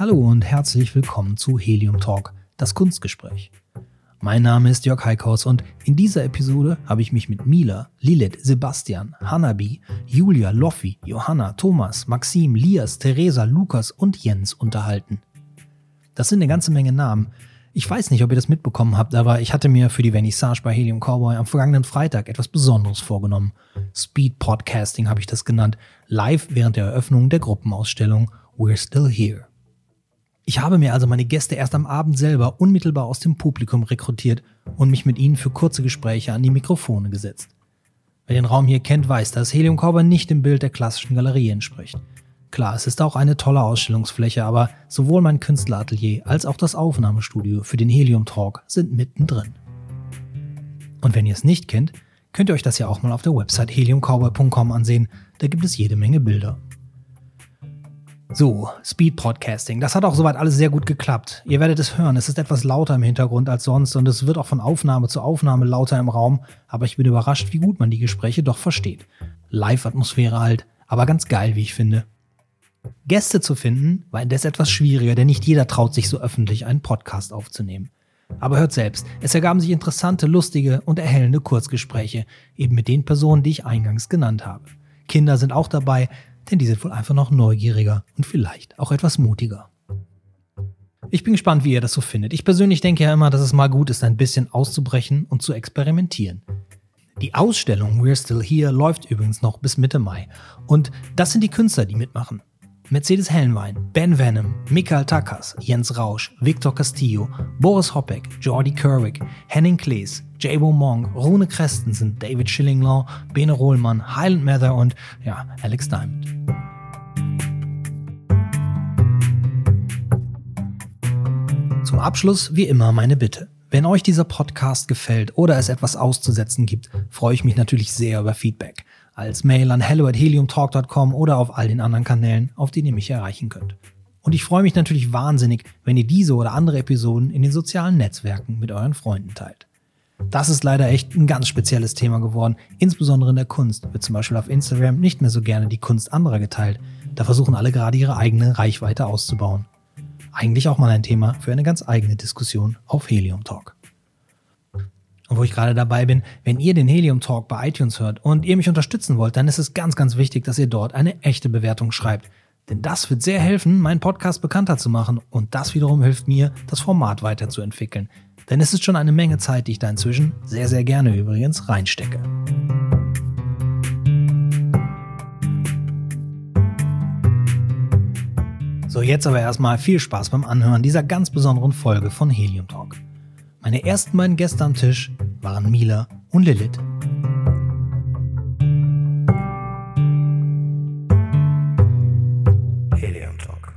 Hallo und herzlich willkommen zu Helium Talk, das Kunstgespräch. Mein Name ist Jörg Heikhaus und in dieser Episode habe ich mich mit Mila, Lilith, Sebastian, Hanabi, Julia, Loffi, Johanna, Thomas, Maxim, Lias, Theresa, Lukas und Jens unterhalten. Das sind eine ganze Menge Namen. Ich weiß nicht, ob ihr das mitbekommen habt, aber ich hatte mir für die Vernissage bei Helium Cowboy am vergangenen Freitag etwas Besonderes vorgenommen. Speed Podcasting habe ich das genannt, live während der Eröffnung der Gruppenausstellung We're Still Here. Ich habe mir also meine Gäste erst am Abend selber unmittelbar aus dem Publikum rekrutiert und mich mit ihnen für kurze Gespräche an die Mikrofone gesetzt. Wer den Raum hier kennt, weiß, dass Helium Cowboy nicht dem Bild der klassischen Galerie entspricht. Klar, es ist auch eine tolle Ausstellungsfläche, aber sowohl mein Künstleratelier als auch das Aufnahmestudio für den Helium Talk sind mittendrin. Und wenn ihr es nicht kennt, könnt ihr euch das ja auch mal auf der Website heliumcowboy.com ansehen, da gibt es jede Menge Bilder. So, Speed Podcasting. Das hat auch soweit alles sehr gut geklappt. Ihr werdet es hören, es ist etwas lauter im Hintergrund als sonst und es wird auch von Aufnahme zu Aufnahme lauter im Raum, aber ich bin überrascht, wie gut man die Gespräche doch versteht. Live-Atmosphäre halt, aber ganz geil, wie ich finde. Gäste zu finden war indes etwas schwieriger, denn nicht jeder traut sich so öffentlich einen Podcast aufzunehmen. Aber hört selbst, es ergaben sich interessante, lustige und erhellende Kurzgespräche, eben mit den Personen, die ich eingangs genannt habe. Kinder sind auch dabei, denn die sind wohl einfach noch neugieriger und vielleicht auch etwas mutiger. Ich bin gespannt, wie ihr das so findet. Ich persönlich denke ja immer, dass es mal gut ist, ein bisschen auszubrechen und zu experimentieren. Die Ausstellung We're Still Here läuft übrigens noch bis Mitte Mai. Und das sind die Künstler, die mitmachen. Mercedes Hellenwein, Ben Venom, Mikael Takas, Jens Rausch, Victor Castillo, Boris Hoppeck, Jordi Kerwick, Henning Klees, Jabo Monk, Rune Christensen, David Schillinglaw, Bene Rohlmann, Highland Mather und ja, Alex Diamond. Zum Abschluss wie immer meine Bitte. Wenn euch dieser Podcast gefällt oder es etwas auszusetzen gibt, freue ich mich natürlich sehr über Feedback als Mail an hello at heliumtalk.com oder auf all den anderen Kanälen, auf denen ihr mich erreichen könnt. Und ich freue mich natürlich wahnsinnig, wenn ihr diese oder andere Episoden in den sozialen Netzwerken mit euren Freunden teilt. Das ist leider echt ein ganz spezielles Thema geworden. Insbesondere in der Kunst wird zum Beispiel auf Instagram nicht mehr so gerne die Kunst anderer geteilt. Da versuchen alle gerade ihre eigene Reichweite auszubauen. Eigentlich auch mal ein Thema für eine ganz eigene Diskussion auf Helium Talk. Und wo ich gerade dabei bin, wenn ihr den Helium Talk bei iTunes hört und ihr mich unterstützen wollt, dann ist es ganz, ganz wichtig, dass ihr dort eine echte Bewertung schreibt. Denn das wird sehr helfen, meinen Podcast bekannter zu machen und das wiederum hilft mir, das Format weiterzuentwickeln. Denn es ist schon eine Menge Zeit, die ich da inzwischen sehr, sehr gerne übrigens reinstecke. So, jetzt aber erstmal viel Spaß beim Anhören dieser ganz besonderen Folge von Helium Talk. Meine ersten beiden Gäste am Tisch waren Mila und Lilith. Helium Talk.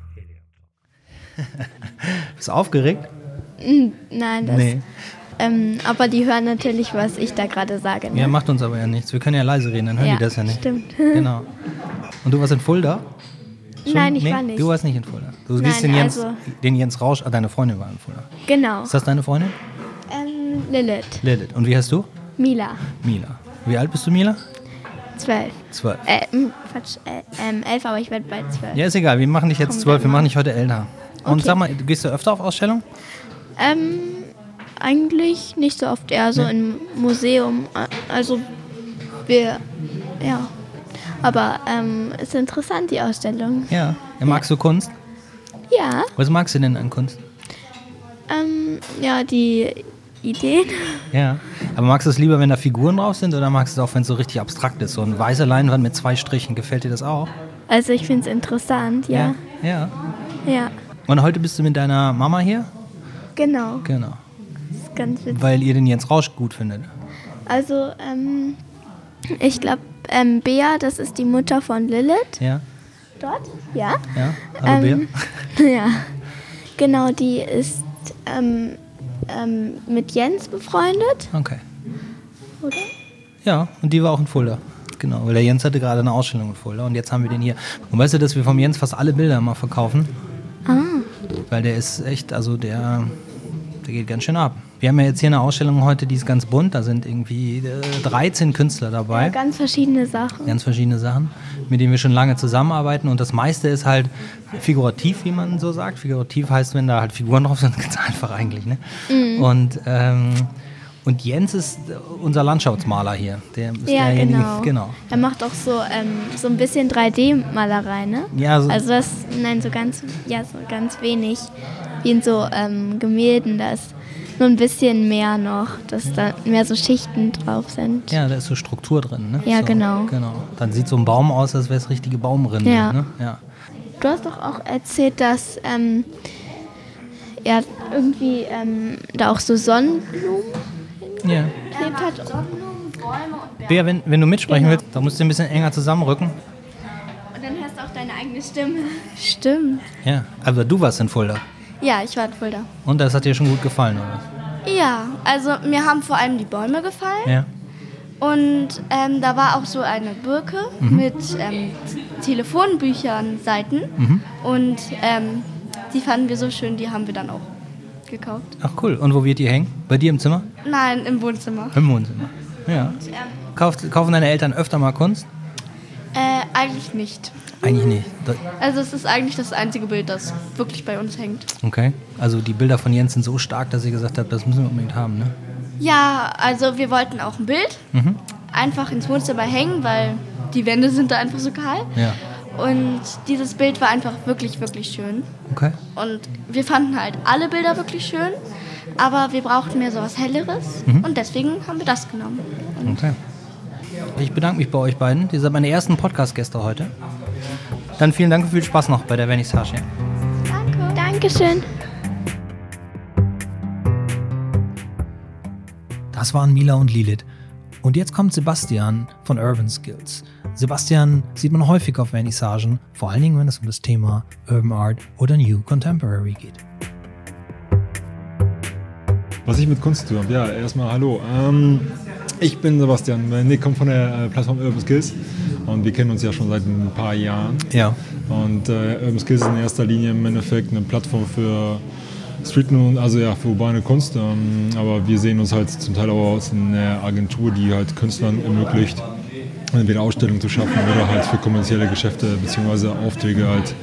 Bist du aufgeregt? Nein, das. Nee. Ähm, aber die hören natürlich, was ich da gerade sage. Ne? Ja, macht uns aber ja nichts. Wir können ja leise reden, dann hören Ja, die das ja nicht. stimmt. Genau. Und du warst in Fulda? Schon? Nein, ich nee, war nicht. Du warst nicht in Fulda. Du Nein, siehst den Jens, also- den Jens Rausch, ah, deine Freundin war in Fulda. Genau. Ist das deine Freundin? Lilith. Lilith. Und wie heißt du? Mila. Mila. Wie alt bist du, Mila? Zwölf. Zwölf. Äh, Quatsch, äh, ähm, elf, aber ich werde bald zwölf. Ja, ist egal. Wir machen dich jetzt Komm, zwölf. Wir machen dich heute älter. Und Okay. sag mal, gehst du öfter auf Ausstellungen? Ähm, eigentlich nicht so oft, eher so Nee. im Museum. Also, wir, ja. Aber ähm, ist interessant, die Ausstellung. Ja. ja magst du Kunst? Ja, Was magst du denn an Kunst? ähm, ja, die Ideen. Ja. Aber magst du es lieber, wenn da Figuren drauf sind oder magst du es auch, wenn es so richtig abstrakt ist? So eine weiße Leinwand mit zwei Strichen. Gefällt dir das auch? Also, ich finde es interessant, ja. Ja. Ja, Und heute bist du mit deiner Mama hier? genau. Genau. ist ganz witzig. Weil ihr den Jens Rausch gut findet. Also, ähm, ich glaube, ähm, Bea, das ist die Mutter von Lilith. Ja. Dort? Ja. Ja. Hallo Ähm, ja. Genau, die ist ähm, ähm, mit Jens befreundet? Okay. oder? Ja, und die war auch in Fulda. Genau, weil der Jens hatte gerade eine Ausstellung in Fulda und jetzt haben wir den hier. Und weißt du, dass wir vom Jens fast alle Bilder mal verkaufen? Ah, Weil der ist echt, also der, der geht ganz schön ab. Wir haben ja jetzt hier eine Ausstellung heute, die ist ganz bunt. Da sind irgendwie äh, 13 Künstler dabei. Ja, ganz verschiedene Sachen. Ganz verschiedene Sachen, mit denen wir schon lange zusammenarbeiten. Und das meiste ist halt figurativ, wie man so sagt. Figurativ heißt, wenn da halt Figuren drauf sind, ganz einfach eigentlich. Ne? Mhm. Und, ähm, und Jens ist unser Landschaftsmaler hier. Der ist Ja, derjenige- genau. genau. Er macht auch so, ähm, so ein bisschen 3D-Malerei, ne? Ja, so- also das, nein, so ganz, ja, so ganz wenig. Wie in so ähm, Gemälden, da ist nur ein bisschen mehr noch, dass da mehr so Schichten drauf sind. Ja, da ist so Struktur drin. Ne? Ja, so, genau. genau. Dann sieht so ein Baum aus, als wäre es richtige Baumrinde. Ja. Ne? ja. Du hast doch auch erzählt, dass ähm, er irgendwie ähm, da auch so Sonnenblumen ja. geklebt hat. Bea, wenn, wenn du mitsprechen Genau. willst, da musst du ein bisschen enger zusammenrücken. Und dann hörst du auch deine eigene Stimme. Stimmt. Ja, aber du warst in Fulda. Ja, ich war voll da. Und das hat dir schon gut gefallen, oder? Ja, also mir haben vor allem die Bäume gefallen. Ja. Und ähm, da war auch so eine Birke mit ähm, Telefonbüchern, Seiten. Und ähm, die fanden wir so schön, die haben wir dann auch gekauft. Ach cool. Und wo wird die hängen? Bei dir im Zimmer? Nein, im Wohnzimmer. Im Wohnzimmer. Ja. Kauft, kaufen deine Eltern öfter mal Kunst? Äh, eigentlich nicht. Eigentlich nicht. Da, Also es ist eigentlich das einzige Bild, das wirklich bei uns hängt. okay. Also die Bilder von Jens sind so stark, dass ihr gesagt habt, das müssen wir unbedingt haben, ne? Ja, also wir wollten auch ein Bild Mhm. einfach ins Wohnzimmer hängen, weil die Wände sind da einfach so kahl. Ja. Und dieses Bild war einfach wirklich, wirklich schön. Okay. Und wir fanden halt alle Bilder wirklich schön, aber wir brauchten mehr so was Helleres und deswegen haben wir das genommen. Okay. Ich bedanke mich bei euch beiden. Ihr seid meine ersten Podcast-Gäste heute. Dann vielen Dank und viel Spaß noch bei der Vernissage. Danke. Dankeschön. Das waren Mila und Lilith. Und jetzt kommt Sebastian von Urban Skills. Sebastian sieht man häufig auf Vernissagen, vor allen Dingen, wenn es um das Thema Urban Art oder New Contemporary geht. Was ich mit Kunst zu tun habe, ja, erstmal hallo. Ähm, ich bin Sebastian, Nick kommt von der äh, Plattform Urban Skills und wir kennen uns ja schon seit ein paar Jahren. Ja. Und äh, Urban Skills ist in erster Linie im Endeffekt eine Plattform für Street und also ja, für urbane Kunst. Ähm, aber wir sehen uns halt zum Teil auch als eine Agentur, die halt Künstlern ermöglicht, entweder Ausstellungen zu schaffen oder halt für kommerzielle Geschäfte bzw. Aufträge halt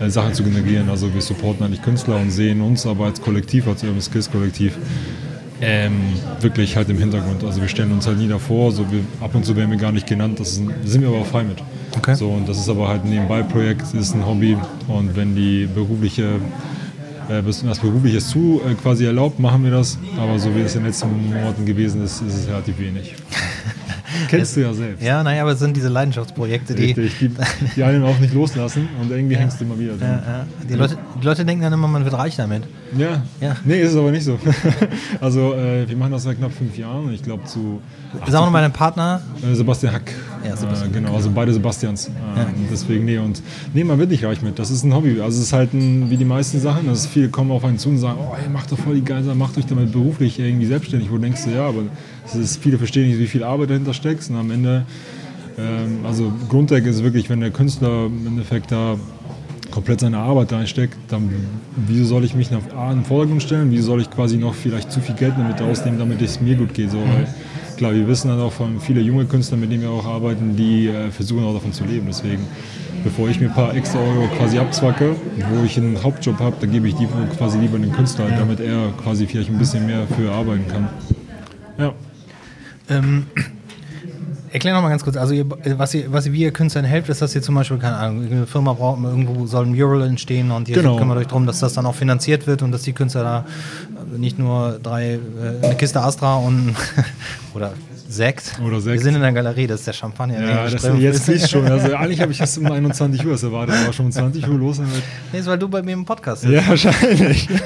äh, Sachen zu generieren. Also wir supporten eigentlich Künstler und sehen uns aber als Kollektiv, als Urban Skills Kollektiv, ähm, wirklich halt im Hintergrund. Also wir stellen uns halt nie davor, so wir, ab und zu werden wir gar nicht genannt, das ist, ein- sind wir aber auch frei mit. Okay. So, und das ist aber halt ein Nebenbei-Projekt, ist ein Hobby und wenn die berufliche äh, bis- was berufliches zu äh, quasi erlaubt, machen wir das. Aber so wie es in den letzten Monaten gewesen ist, ist es relativ wenig. Kennst du ja selbst. Ja, naja, aber es sind diese Leidenschaftsprojekte, die. Richtig, die, die einen auch nicht loslassen und irgendwie hängst du immer wieder drin. Ja, ja. Die, Leute, die Leute denken dann immer, man wird reich damit. Ja. Ja. Nee, ist es aber nicht so. also äh, wir machen das seit knapp fünf Jahren und ich glaube zu wir mal deinen Partner. äh, Sebastian Hack. Ja, Sebastian äh, genau, also beide Sebastians. Äh, Deswegen, nee, und nee, man wird nicht reich mit. Das ist ein Hobby. Also es ist halt ein, wie die meisten Sachen, das ist viele kommen auf einen zu und sagen, oh, ihr macht doch voll die geile Sache, macht euch damit beruflich irgendwie selbstständig. Wo denkst du, ja, aber es ist, viele verstehen nicht, wie viel Arbeit dahinter steckt. Und am Ende, ähm, also Grunddeck ist wirklich, wenn der Künstler im Endeffekt da komplett seine Arbeit reinsteckt, dann wieso soll ich mich nach A in den Vordergrund stellen? Wieso soll ich quasi noch vielleicht zu viel Geld damit ausnehmen, damit es mir gut geht? So, weil, klar, wir wissen dann auch von viele junge Künstler, mit denen wir auch arbeiten, die äh, versuchen auch davon zu leben. Deswegen, bevor ich mir ein paar extra Euro quasi abzwacke, wo ich einen Hauptjob habe, dann gebe ich die quasi lieber den Künstler, damit er quasi vielleicht ein bisschen mehr für arbeiten kann. Ja. Ähm, erklär noch mal ganz kurz, also ihr, was, ihr, was ihr, wie ihr Künstlern helft, ist, dass ihr zum Beispiel, keine Ahnung, eine Firma braucht, irgendwo soll ein Mural entstehen und ihr Genau. kümmert euch darum, dass das dann auch finanziert wird und dass die Künstler da äh, nicht nur drei, äh, eine Kiste Astra und oder Sekt. Oder Sekt. Wir sind in der Galerie, das ist der Champagner. Ja, das, strömt. jetzt fließt schon. Also eigentlich habe ich das um 21 Uhr erwartet, aber schon um 20 Uhr los. Damit. Nee, ist, weil du bei mir im Podcast sitzt. Ja, wahrscheinlich.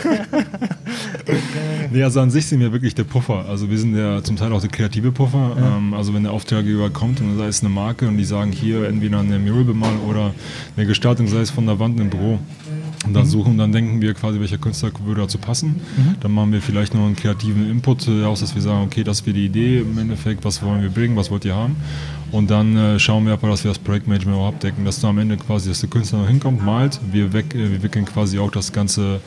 nee, also an sich sind wir wirklich der Puffer. Also wir sind ja zum Teil auch der kreative Puffer. Ähm, also wenn der Auftraggeber kommt und da ist eine Marke und die sagen hier entweder eine Mural bemalen oder eine Gestaltung, sei es von der Wand im Büro. Und dann suchen, dann denken wir quasi, welcher Künstler würde dazu passen. Dann machen wir vielleicht noch einen kreativen Input äh, aus, dass wir sagen, okay, das wäre die Idee im Endeffekt, was wollen wir bringen, was wollt ihr haben. Und dann äh, schauen wir aber, dass wir das Projektmanagement auch abdecken, dass da am Ende quasi, dass der Künstler noch hinkommt, malt, wir, weg, äh, wir wickeln quasi auch das ganze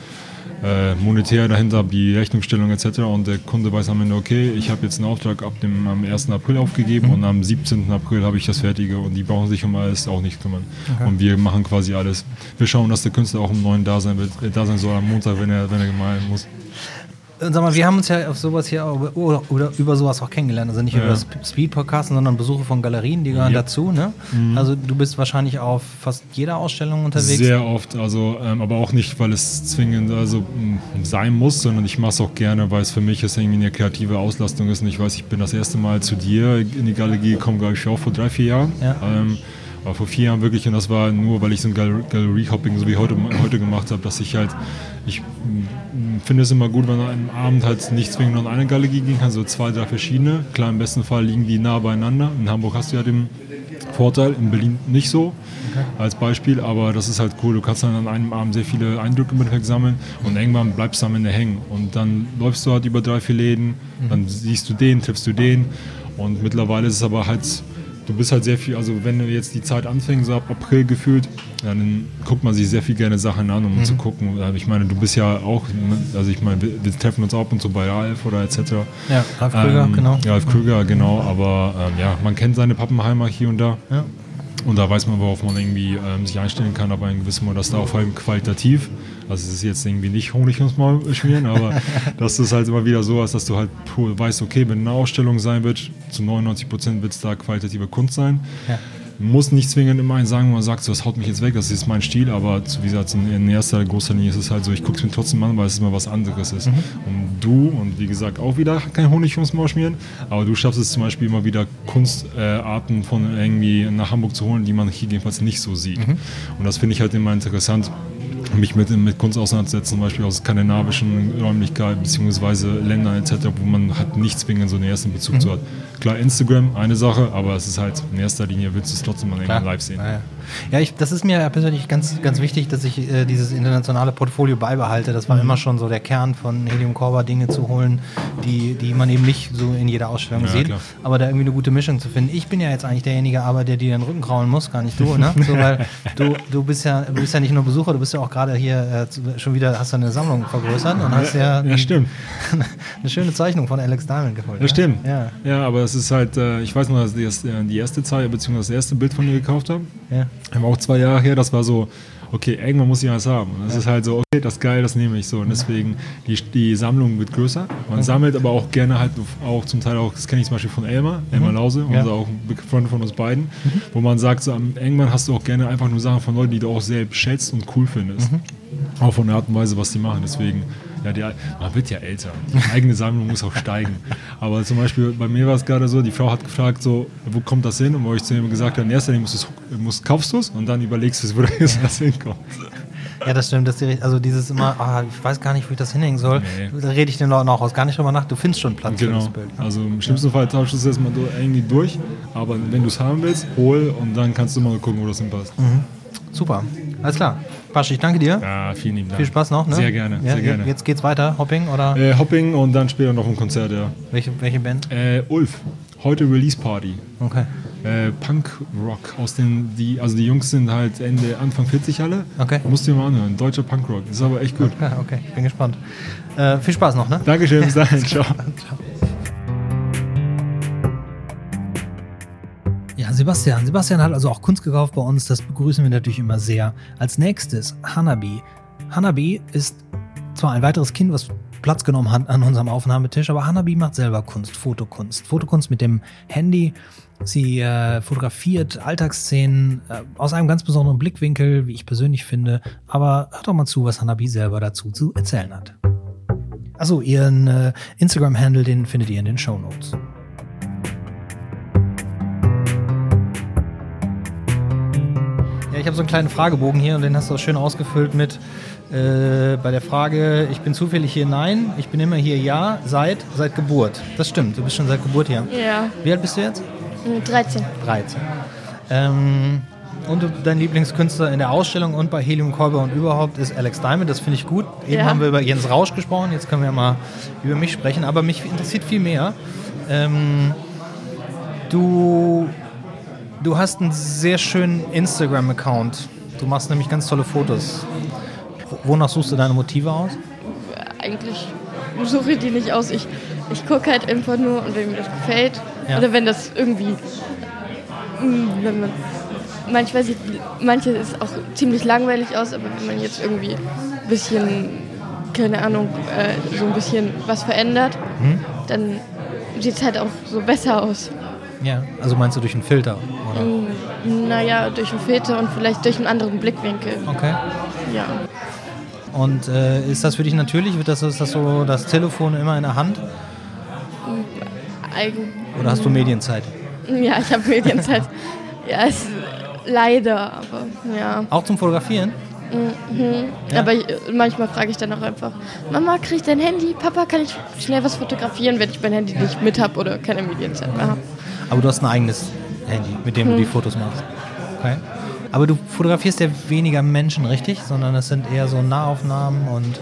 äh, monetär dahinter, die Rechnungsstellung etc. Und der Kunde weiß am Ende, okay, ich habe jetzt einen Auftrag ab dem am 1. April aufgegeben mhm. und am 17. April habe ich das Fertige und die brauchen sich um alles auch nicht kümmern. Okay. Und wir machen quasi alles. Wir schauen, dass der Künstler auch im neuen da sein, wird, äh, da sein soll am Montag, wenn er, wenn er gemahlen muss. Sag mal, wir haben uns ja auf sowas hier oder, oder über sowas auch kennengelernt. Also nicht ja. über das Speed-Podcast, sondern Besuche von Galerien, die gehören ja. dazu. Ne? Mhm. Also du bist wahrscheinlich auf fast jeder Ausstellung unterwegs. Sehr oft, also ähm, aber auch nicht, weil es zwingend also sein muss, sondern ich mache es auch gerne, weil es für mich ist irgendwie eine kreative Auslastung ist. Und ich weiß, ich bin das erste Mal zu dir in die Galerie gekommen, glaube ich, auch vor drei, vier Jahren. Ja. Ähm, aber vor vier Jahren wirklich, und das war nur, weil ich so ein Galerie-Hopping so wie heute, heute gemacht habe, dass ich halt, ich finde es immer gut, wenn man am Abend halt nicht zwingend nur in eine Galerie gehen kann, so zwei, drei verschiedene. Klar, im besten Fall liegen die nah beieinander. In Hamburg hast du ja den Vorteil, in Berlin nicht so okay. als Beispiel, aber das ist halt cool. Du kannst dann an einem Abend sehr viele Eindrücke mit sammeln und irgendwann bleibst du am Ende hängen. Und dann läufst du halt über drei, vier Läden, mhm. dann siehst du den, triffst du den. Und mittlerweile ist es aber halt du bist halt sehr viel, also wenn du jetzt die Zeit anfängst, so ab April gefühlt, dann guckt man sich sehr viel gerne Sachen an, um mhm. zu gucken. Ich meine, du bist ja auch, also ich meine, wir, treffen uns ab und zu bei Ralf oder etc. Ja, Ralf Krüger, ähm, genau. Ralf Krüger, genau, aber ähm, ja, man kennt seine Pappenheimer hier und da. Ja. Und da weiß man, worauf man irgendwie ähm, sich einstellen kann, aber in gewissem Maße, dass da auch vor allem qualitativ, also es ist jetzt irgendwie nicht Honig ums Maul schmieren, aber dass es halt immer wieder so ist, dass du halt weißt, okay, wenn eine Ausstellung sein wird, zu 99 Prozent wird es da qualitative Kunst sein. Ja muss nicht zwingend immer ein sagen, wo man sagt, so, das haut mich jetzt weg, das ist mein Stil, aber wie gesagt, in erster großer Linie ist es halt so, ich gucke es mir trotzdem an, weil es immer was anderes ist. Mhm. Und du, und wie gesagt, auch wieder kein Honig ums Maul schmieren, aber du schaffst es zum Beispiel immer wieder Kunstarten äh, von irgendwie nach Hamburg zu holen, die man hier jedenfalls nicht so sieht. Mhm. Und das finde ich halt immer interessant, mich mit, mit Kunst auseinandersetzen, zum Beispiel aus skandinavischen Räumlichkeiten bzw. Ländern etc., wo man halt nicht zwingend so einen ersten Bezug mhm. zu hat. Klar, Instagram, eine Sache, aber es ist halt in erster Linie, willst du es trotzdem mal irgendwann live sehen. Ja, ja. Ja ich, das ist mir persönlich ganz, ganz wichtig, dass ich äh, dieses internationale Portfolio beibehalte. Das war mhm. immer schon so der Kern von Helium Corba, Dinge zu holen, die, die man eben nicht so in jeder Ausstellung ja, sieht, klar. aber da irgendwie eine gute Mischung zu finden. Ich bin ja jetzt eigentlich derjenige, aber der dir den Rücken kraulen muss, gar nicht du, ne? so, weil du, du, bist ja, du bist ja nicht nur Besucher, du bist ja auch gerade hier äh, schon wieder, hast du eine Sammlung vergrößert und hast ja, ja stimmt. eine schöne Zeichnung von Alex Diamond geholt. Ja, stimmt. Ja. ja, aber es ist halt, äh, ich weiß noch, dass ich äh, die erste Zeit, beziehungsweise das erste Bild von dir gekauft habe. Ja. War auch zwei Jahre her, das war so, okay, irgendwann muss ich was haben. Und das ja. ist halt so, okay, das ist geil, das nehme ich so. Und deswegen, die, die Sammlung wird größer. Man okay. sammelt aber auch gerne halt auch zum Teil auch, das kenne ich zum Beispiel von Elmar, mhm. Elmar Lause, ja. unser auch ein Freund von uns beiden, mhm. wo man sagt, so, irgendwann hast du auch gerne einfach nur Sachen von Leuten, die du auch selbst schätzt und cool findest. Mhm. Auch von der Art und Weise, was die machen. Deswegen, ja, die, man wird ja älter. Die eigene Sammlung muss auch steigen. Aber zum Beispiel bei mir war es gerade so, die Frau hat gefragt, so, wo kommt das hin? Und wo ich zu ihm gesagt habe, in erster Linie musst, musst, kaufst du es und dann überlegst du, wo das hinkommt. Ja, das stimmt. Das die, also dieses immer, oh, ich weiß gar nicht, wo ich das hinhängen soll. Nee. Da rede ich den Leuten auch aus. Gar nicht drüber nach. Du findest schon Platz genau. für das Bild. Ne? Also im schlimmsten ja. Fall tauschst du es erstmal irgendwie durch. Aber wenn du es haben willst, hol und dann kannst du mal gucken, wo das hinpasst. Mhm. Super. Alles klar. Pasch, ich danke dir. Ja, vielen lieben Dank. Viel Spaß noch. Ne? Sehr gerne. Ja, sehr gerne. Jetzt geht's weiter. Hopping oder? Äh, Hopping und dann später noch ein Konzert, ja. Welche, welche Band? Äh, Ulf. Heute Release Party. Okay. Äh, Punk Rock aus den, die, also die Jungs sind halt Ende, Anfang 40 alle. Okay. Musst du dir mal anhören. Deutscher Punk Rock. Ist aber echt gut. Okay, okay. ich bin gespannt. Äh, viel Spaß noch, ne? Dankeschön, bis dahin. Ciao. Ciao. Sebastian. Sebastian hat also auch Kunst gekauft bei uns. Das begrüßen wir natürlich immer sehr. Als nächstes Hanabi. Hanabi ist zwar ein weiteres Kind, was Platz genommen hat an unserem Aufnahmetisch, aber Hanabi macht selber Kunst, Fotokunst. Fotokunst mit dem Handy. Sie äh, fotografiert Alltagsszenen äh, aus einem ganz besonderen Blickwinkel, wie ich persönlich finde. Aber hört doch mal zu, was Hanabi selber dazu zu erzählen hat. Achso, ihren äh, Instagram-Handle, den findet ihr in den Show Notes. Ich habe so einen kleinen Fragebogen hier und den hast du auch schön ausgefüllt mit äh, bei der Frage, ich bin zufällig hier, nein, ich bin immer hier, ja, seit, seit Geburt. Das stimmt, du bist schon seit Geburt hier. Ja. Wie alt bist du jetzt? 13. 13. Ähm, und dein Lieblingskünstler in der Ausstellung und bei Helium Kolber und überhaupt ist Alex Diamond. Das finde ich gut. Eben ja. haben wir über Jens Rausch gesprochen, jetzt können wir mal über mich sprechen. Aber mich interessiert viel mehr. Ähm, du Du hast einen sehr schönen Instagram-Account. Du machst nämlich ganz tolle Fotos. Wonach suchst du deine Motive aus? eigentlich suche ich die nicht aus. Ich, ich gucke halt einfach nur und wenn mir das gefällt Ja. oder wenn das irgendwie, mh, wenn man, manchmal sieht manche ist auch ziemlich langweilig aus, aber wenn man jetzt irgendwie ein bisschen, keine Ahnung, äh, so ein bisschen was verändert, Mhm. dann sieht es halt auch so besser aus. Ja, also meinst du durch einen Filter, oder? Naja, durch einen Filter und vielleicht durch einen anderen Blickwinkel. Okay. Ja. Und äh, ist das für dich natürlich? Wird das, ist das so das Telefon immer in der Hand? Eigen Oder hast du Medienzeit? ja, ich habe Medienzeit. ja, es, leider, aber ja. Auch zum Fotografieren? Ja. Aber ich, manchmal frage ich dann auch einfach, Mama, krieg ich dein Handy? Papa, kann ich schnell was fotografieren, wenn ich mein Handy nicht mit habe oder keine Medienzeit mehr habe? Aber du hast ein eigenes Handy, mit dem du die Fotos machst. Okay. Aber du fotografierst ja weniger Menschen, richtig? Sondern es sind eher so Nahaufnahmen und.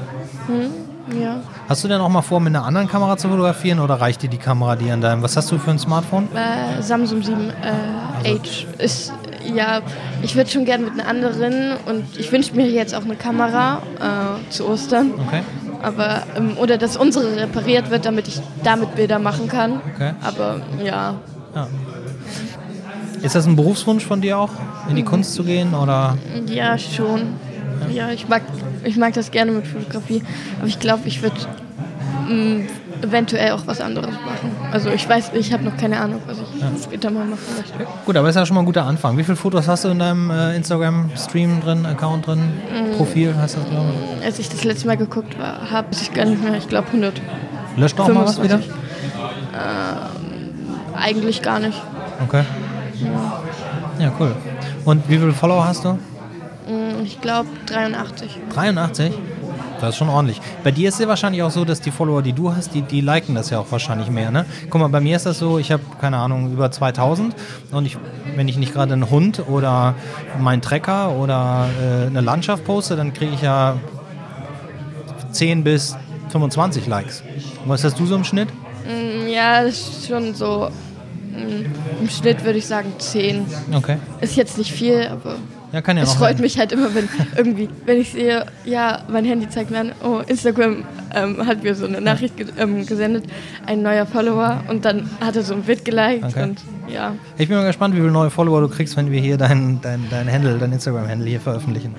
Ja. Hast du denn auch mal vor, mit einer anderen Kamera zu fotografieren oder reicht dir die Kamera, die an deinem. Was hast du für ein Smartphone? Äh, Samsung 7 äh, H ist, ja, ich würde schon gerne mit einer anderen und ich wünsche mir jetzt auch eine Kamera äh, zu Ostern. Okay. Aber, ähm, oder dass unsere repariert wird, damit ich damit Bilder machen kann. Okay. Aber ja, Ja. Ist das ein Berufswunsch von dir auch, in die Kunst zu gehen? Oder? Ja, schon. Ja, ich mag, ich mag das gerne mit Fotografie. Aber ich glaube, ich würde eventuell auch was anderes machen. Also ich weiß, ich habe noch keine Ahnung, was ich später mal machen möchte. Gut, aber ist ja schon mal ein guter Anfang. Wie viele Fotos hast du in deinem äh, Instagram-Stream drin, Account drin? Profil heißt das, glaube ich. Als ich das letzte Mal geguckt habe, ich gar nicht mehr. Ich glaube 100. Löscht auch mal was wieder? 25. Eigentlich gar nicht. Okay. Ja, cool. Und wie viele Follower hast du? Mm, Ich glaube 83. 83? Das ist schon ordentlich. Bei dir ist es ja wahrscheinlich auch so, dass die Follower, die du hast, die, die liken das ja auch wahrscheinlich mehr, ne? Guck mal, bei mir ist das so, ich habe, keine Ahnung, über 2000 und ich, wenn ich nicht gerade einen Hund oder meinen Trecker oder äh, eine Landschaft poste, dann kriege ich ja 10 bis 25 Likes. Was hast du so im Schnitt? Mm, Ja, das ist schon so. Im Schnitt würde ich sagen 10. Okay. Ist jetzt nicht viel, aber Ja, kann ja es freut sein. mich halt immer, wenn irgendwie, wenn ich sehe, ja, mein Handy zeigt mir an, oh, Instagram ähm, hat mir so eine Nachricht ge ähm, gesendet, ein neuer Follower und dann hat er so ein Bild geliked Okay. und ja. Ich bin mal gespannt, wie viele neue Follower du kriegst, wenn wir hier dein, dein, dein Handle, dein Instagram-Handle hier veröffentlichen.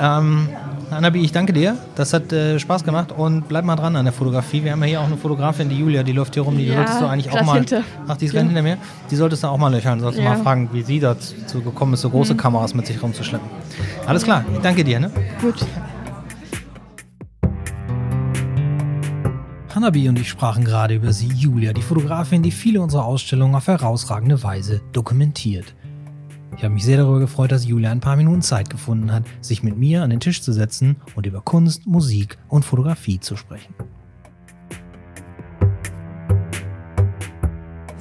Ähm, Anabi, ich danke dir. Das hat äh, Spaß gemacht und bleib mal dran an der Fotografie. Wir haben ja hier auch eine Fotografin, die Julia, die läuft hier rum. Die Ja, solltest du eigentlich auch mal. hinter. Ach, die ist ganz hinter mir. Die solltest du auch mal löchern. Solltest du Ja. mal fragen, wie sie dazu gekommen ist, so große Mhm. Kameras mit sich rumzuschleppen. Alles klar, ich danke dir. Ne? Gut. Hanabi und ich sprachen gerade über sie, Julia, die Fotografin, die viele unserer Ausstellungen auf herausragende Weise dokumentiert. Ich habe mich sehr darüber gefreut, dass Julia ein paar Minuten Zeit gefunden hat, sich mit mir an den Tisch zu setzen und über Kunst, Musik und Fotografie zu sprechen.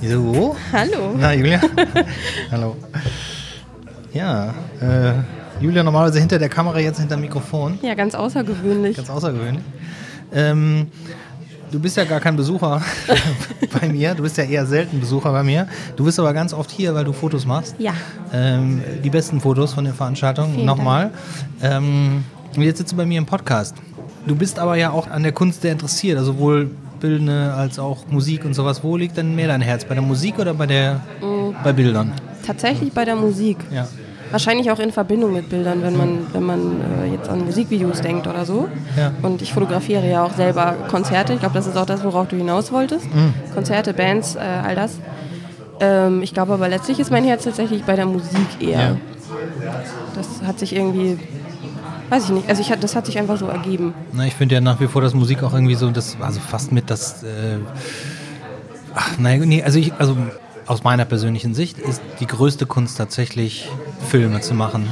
So, Hallo. na Julia. Hallo. Ja, äh, Julia normalerweise hinter der Kamera, jetzt hinter dem Mikrofon. Ja, ganz außergewöhnlich. Ganz außergewöhnlich. Ähm, du bist ja gar kein Besucher bei mir. Du bist ja eher selten Besucher bei mir. Du bist aber ganz oft hier, weil du Fotos machst. Ja. Ähm, die besten Fotos von den Veranstaltungen. Vielen Nochmal. Ähm, und jetzt sitzt du bei mir im Podcast. Du bist aber ja auch an der Kunst sehr interessiert, also sowohl bildende als auch Musik und sowas. Wo liegt denn mehr dein Herz? Bei der Musik oder bei der bei Bildern? Tatsächlich bei der Musik. Ja. Wahrscheinlich auch in Verbindung mit Bildern, wenn man, wenn man äh, jetzt an Musikvideos denkt oder so. Ja. Und ich fotografiere ja auch selber Konzerte. Ich glaube, das ist auch das, worauf du hinaus wolltest. Konzerte, Bands, äh, all das. Ähm, ich glaube aber letztlich ist mein Herz tatsächlich bei der Musik eher. Ja. Das hat sich irgendwie, weiß ich nicht, also ich, das hat sich einfach so ergeben. Na, ich finde ja nach wie vor, dass Musik auch irgendwie so, das, also fast mit das, äh, ach, nein, nee, also ich, also aus meiner persönlichen Sicht ist die größte Kunst tatsächlich Filme zu machen.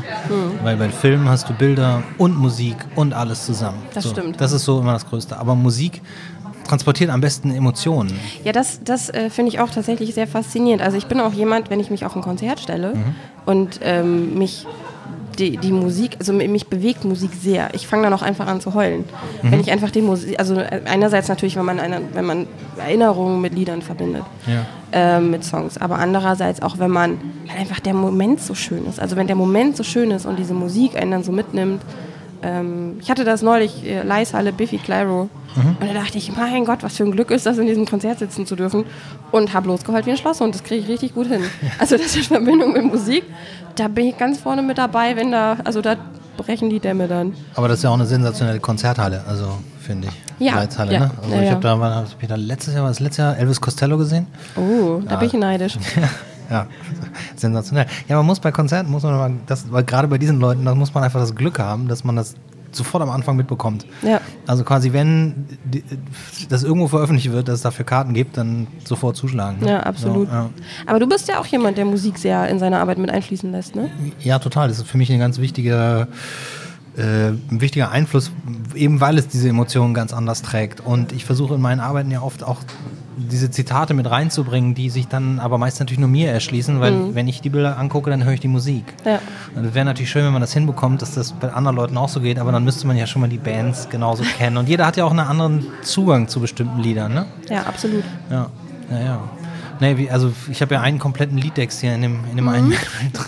Weil bei Filmen hast du Bilder und Musik und alles zusammen. Das so, stimmt. Das ist so immer das Größte. Aber Musik transportiert am besten Emotionen. Ja, das, das äh, finde ich auch tatsächlich sehr faszinierend. Also ich bin auch jemand, wenn ich mich auf ein Konzert stelle und ähm, mich die, die Musik, also mi- mich bewegt Musik sehr. Ich fange dann auch einfach an zu heulen. Wenn ich einfach die Musik, also äh, einerseits natürlich, wenn man, eine, wenn man Erinnerungen mit Liedern verbindet, Ja. ähm, mit Songs, aber andererseits auch, wenn man, weil einfach der Moment so schön ist. Also wenn der Moment so schön ist und diese Musik einen dann so mitnimmt. Ähm, ich hatte das neulich, äh, Leishalle, Biffy Clyro, Und da dachte ich, mein Gott, was für ein Glück ist das, in diesem Konzert sitzen zu dürfen. Und habe losgeheult wie ein Schloss und das kriege ich richtig gut hin. Also das ist Verbindung mit Musik, da bin ich ganz vorne mit dabei, wenn da, also da brechen die Dämme dann. Aber das ist ja auch eine sensationelle Konzerthalle, also finde ich. Ja, ja. ne? Also Ja, ich habe da, hab da letztes Jahr, war das letztes Jahr Elvis Costello gesehen. Oh, da bin ich neidisch. Ja, sensationell. Ja, man muss bei Konzerten, muss man das, weil gerade bei diesen Leuten, da muss man einfach das Glück haben, dass man das sofort am Anfang mitbekommt. Ja. Also quasi, wenn das irgendwo veröffentlicht wird, dass es dafür Karten gibt, dann sofort zuschlagen. ne? Ja, absolut. So, ja. Aber du bist ja auch jemand, der Musik sehr in seine Arbeit mit einfließen lässt, ne? Ja, total. Das ist für mich ein ganz wichtiger, äh, ein wichtiger Einfluss, eben weil es diese Emotionen ganz anders trägt. Und ich versuche in meinen Arbeiten ja oft auch diese Zitate mit reinzubringen, die sich dann aber meist natürlich nur mir erschließen, weil wenn ich die Bilder angucke, dann höre ich die Musik. Ja. Und es wäre natürlich schön, wenn man das hinbekommt, dass das bei anderen Leuten auch so geht, aber dann müsste man ja schon mal die Bands genauso kennen. Und jeder hat ja auch einen anderen Zugang zu bestimmten Liedern, ne? Ja, absolut. Ja, ja, ja. Nee, also ich habe ja einen kompletten Liedtext hier in dem, in dem einen drin.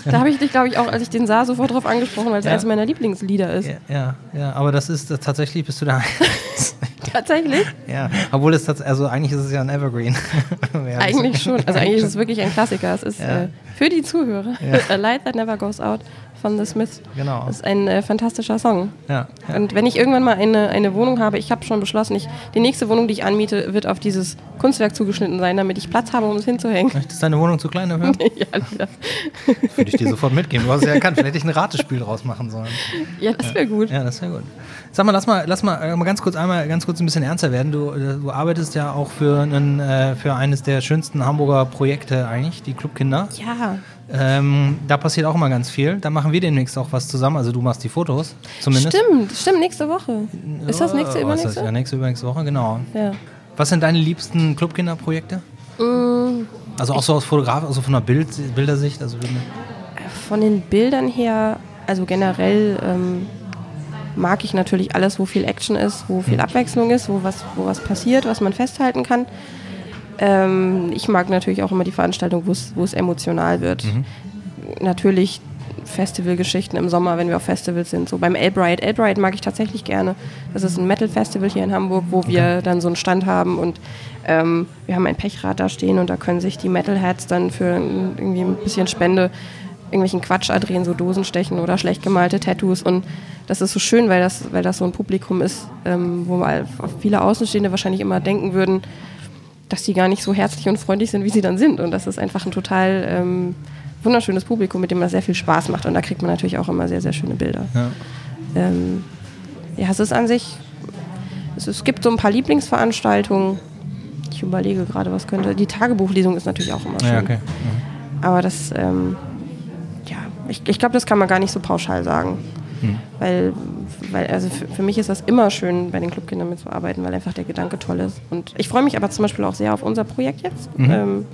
Da habe ich dich, glaube ich, auch, als ich den sah, sofort drauf angesprochen, weil es Ja. eines meiner Lieblingslieder ist. Ja, ja, ja, aber das ist tatsächlich, bist du da. Tatsächlich? ja, obwohl es also eigentlich ist es ja ein Evergreen. Ja, Eigentlich schon. Also eigentlich ist es wirklich ein Klassiker. Es ist äh, für die Zuhörer. A Light That Never Goes Out von The Smiths. Genau. Das ist ein äh, fantastischer Song. Ja, ja. Und wenn ich irgendwann mal eine, eine Wohnung habe, ich habe schon beschlossen, ich, die nächste Wohnung, die ich anmiete, wird auf dieses Kunstwerk zugeschnitten sein, damit ich Platz habe, um es hinzuhängen. Ist deine Wohnung zu klein dafür? ja, leider. Würde ich dir sofort mitgeben. Du hast es ja erkannt. Vielleicht hätte ich ein Ratespiel draus machen sollen. ja, das wäre gut. Ja, das wäre gut. Sag mal, lass mal, lass mal, äh, mal ganz kurz einmal ganz kurz ein bisschen ernster werden. Du, äh, du arbeitest ja auch für, einen, äh, für eines der schönsten Hamburger Projekte eigentlich, die Clubkinder. Ja. Ähm, da passiert auch immer ganz viel. Da machen wir demnächst auch was zusammen. Also du machst die Fotos, zumindest. Stimmt, stimmt, nächste Woche. Ist das nächste, was ist das? übernächste? Ja, nächste, übernächste Woche, genau. Ja. Was sind deine liebsten Clubkinderprojekte? Mm, Also auch so aus Fotograf, also von der Bild, Bildersicht. Also Von den Bildern her, also generell ähm, mag ich natürlich alles, wo viel Action ist, wo viel Abwechslung ist, wo was, wo was passiert, was man festhalten kann. Ähm, ich mag natürlich auch immer die Veranstaltung, wo es emotional wird. Natürlich Festivalgeschichten im Sommer, wenn wir auf Festivals sind. So beim Albright. Albright mag ich tatsächlich gerne. Das ist ein Metal-Festival hier in Hamburg, wo wir dann so einen Stand haben und ähm, wir haben ein Pechrad da stehen und da können sich die Metalheads dann für ein- irgendwie ein bisschen Spende irgendwelchen Quatsch adrehen, so Dosen stechen oder schlecht gemalte Tattoos. Und das ist so schön, weil das, weil das so ein Publikum ist, ähm, wo mal viele Außenstehende wahrscheinlich immer denken würden, dass die gar nicht so herzlich und freundlich sind, wie sie dann sind. Und das ist einfach ein total ähm, wunderschönes Publikum, mit dem das sehr viel Spaß macht. Und da kriegt man natürlich auch immer sehr, sehr schöne Bilder. Ja. Ähm, ja, es ist an sich, es, es gibt so ein paar Lieblingsveranstaltungen. Ich überlege gerade, was könnte. Die Tagebuchlesung ist natürlich auch immer schön. Ja, okay. Aber das, ähm, ja, ich, ich glaube, das kann man gar nicht so pauschal sagen. Weil, weil, also für, für mich ist das immer schön, bei den Clubkindern mitzuarbeiten, weil einfach der Gedanke toll ist. Und ich freue mich aber zum Beispiel auch sehr auf unser Projekt jetzt ähm,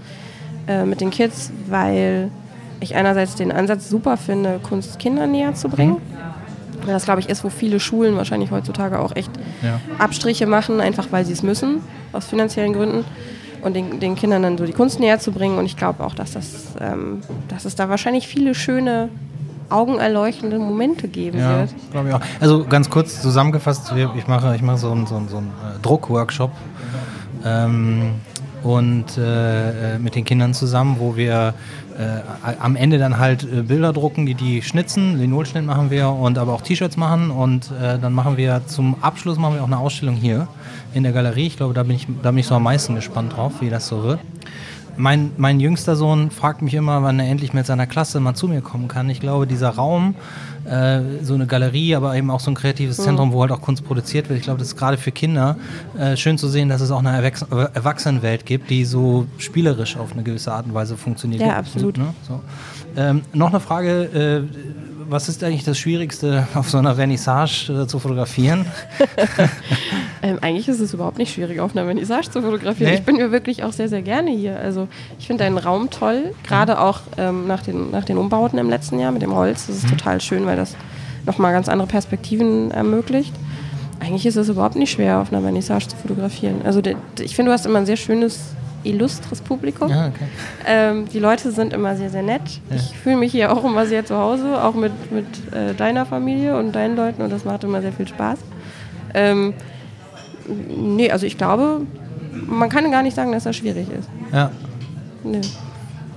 äh, mit den Kids, weil ich einerseits den Ansatz super finde, Kunst Kindern näher zu bringen. Weil das, glaube ich, ist, wo viele Schulen wahrscheinlich heutzutage auch echt Ja. Abstriche machen, einfach weil sie es müssen, aus finanziellen Gründen. Und den, den Kindern dann so die Kunst näher zu bringen. Und ich glaube auch, dass, das, ähm, dass es da wahrscheinlich viele schöne, augenerleuchtende Momente geben Ja, wird. glaube ich auch. Also ganz kurz zusammengefasst, ich mache, ich mache so einen, so einen, so einen äh, Druckworkshop ähm, und äh, äh, mit den Kindern zusammen, wo wir äh, am Ende dann halt äh, Bilder drucken, die die schnitzen, Linolschnitt machen wir und aber auch T-Shirts machen und äh, dann machen wir zum Abschluss machen wir auch eine Ausstellung hier in der Galerie. Ich glaube, da bin ich, da bin ich so am meisten gespannt drauf, wie das so wird. Mein, mein jüngster Sohn fragt mich immer, wann er endlich mit seiner Klasse mal zu mir kommen kann. Ich glaube, dieser Raum, äh, so eine Galerie, aber eben auch so ein kreatives Zentrum, wo halt auch Kunst produziert wird. Ich glaube, das ist gerade für Kinder äh, schön zu sehen, dass es auch eine Erwachs äh, Erwachsenenwelt gibt, die so spielerisch auf eine gewisse Art und Weise funktioniert. Ja, absolut. Ne? So. Ähm, noch eine Frage. Was ist eigentlich das Schwierigste auf so einer Vernissage äh, zu fotografieren? Ähm, eigentlich ist es überhaupt nicht schwierig, auf einer Vernissage zu fotografieren. Nee? Ich bin mir wirklich auch sehr, sehr gerne hier. Also ich finde deinen Raum toll, gerade auch ähm, nach, den, nach den Umbauten im letzten Jahr mit dem Holz. Das ist total schön, weil das nochmal ganz andere Perspektiven ermöglicht. Eigentlich ist es überhaupt nicht schwer, auf einer Vernissage zu fotografieren. Also ich finde, du hast immer ein sehr schönes, illustres Publikum. Ja, okay. Ähm, die Leute sind immer sehr, sehr nett. Ich fühle mich hier auch immer sehr zu Hause, auch mit, mit äh, deiner Familie und deinen Leuten und das macht immer sehr viel Spaß. Ähm, Nee, also ich glaube, man kann gar nicht sagen, dass das schwierig ist. Ja. Nee.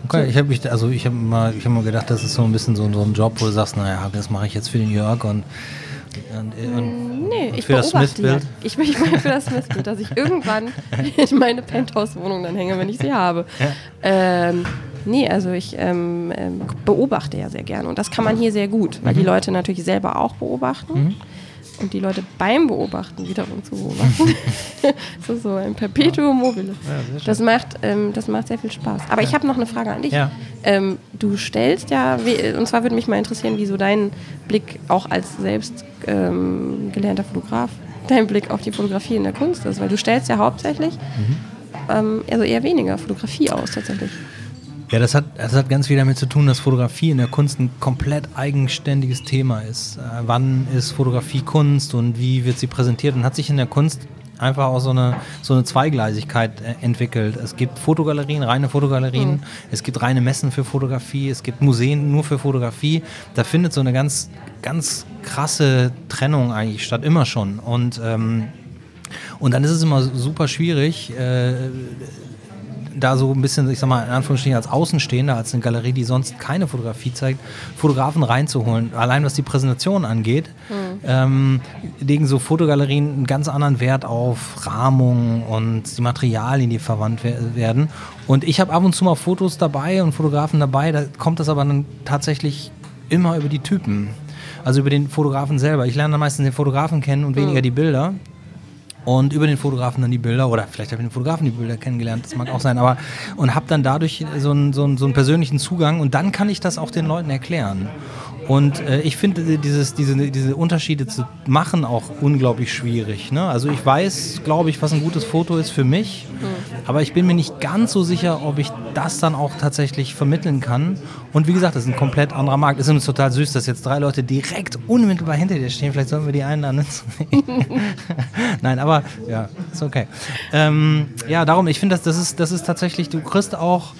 Okay, ich habe mich, also ich habe mal, ich habe mal gedacht, das ist so ein bisschen so, so ein Job, wo du sagst, naja, das mache ich jetzt für den Jörg und, und, und Nee, ich für das beobachte ja. Ich bin für das Smith-Bild, dass ich irgendwann in meine Penthouse-Wohnung dann hänge, wenn ich sie habe. Ähm, nee, also ich ähm, ähm, beobachte ja sehr gerne und das kann man hier sehr gut, weil die Mhm. Leute natürlich selber auch beobachten und die Leute beim Beobachten wiederum zu beobachten. das ist so ein Perpetuum mobile. schön. das, macht, ähm, das macht sehr viel Spaß. Aber ich habe noch eine Frage an dich. Ja. Ähm, du stellst ja, wie- und zwar würde mich mal interessieren, wieso dein Blick auch als selbst ähm, gelernter Fotograf, dein Blick auf die Fotografie in der Kunst ist, weil du stellst ja hauptsächlich, ähm, also eher weniger Fotografie aus tatsächlich. Ja, das hat, das hat ganz viel damit zu tun, dass Fotografie in der Kunst ein komplett eigenständiges Thema ist. Äh, wann ist Fotografie Kunst und wie wird sie präsentiert? Und hat sich in der Kunst einfach auch so eine, so eine Zweigleisigkeit äh, entwickelt. Es gibt Fotogalerien, reine Fotogalerien, es gibt reine Messen für Fotografie, es gibt Museen nur für Fotografie. Da findet so eine ganz, ganz krasse Trennung eigentlich statt, immer schon. Und, ähm, und dann ist es immer super schwierig, äh, da so ein bisschen, ich sag mal, in Anführungsstrichen als Außenstehender, als eine Galerie, die sonst keine Fotografie zeigt, Fotografen reinzuholen. Allein was die Präsentation angeht, ähm, legen so Fotogalerien einen ganz anderen Wert auf Rahmung und die Materialien, die verwandt wer- werden. Und ich habe ab und zu mal Fotos dabei und Fotografen dabei, da kommt das aber dann tatsächlich immer über die Typen. Also über den Fotografen selber. Ich lerne dann meistens den Fotografen kennen und weniger die Bilder und über den Fotografen dann die Bilder oder vielleicht habe ich den Fotografen die Bilder kennengelernt, das mag auch sein, aber und habe dann dadurch so einen, so, einen, so einen persönlichen Zugang und dann kann ich das auch den Leuten erklären. Und äh, ich finde dieses, diese, diese Unterschiede zu machen auch unglaublich schwierig. Ne? Also ich weiß, glaube ich, was ein gutes Foto ist für mich, aber ich bin mir nicht ganz so sicher, ob ich das dann auch tatsächlich vermitteln kann. Und wie gesagt, das ist ein komplett anderer Markt. Es ist übrigens total süß, dass jetzt drei Leute direkt unmittelbar hinter dir stehen. Vielleicht sollten wir die einladen. Nein, aber ja, ist okay. Ähm, ja, darum, ich finde, das, das, ist, das ist tatsächlich, du kriegst auch,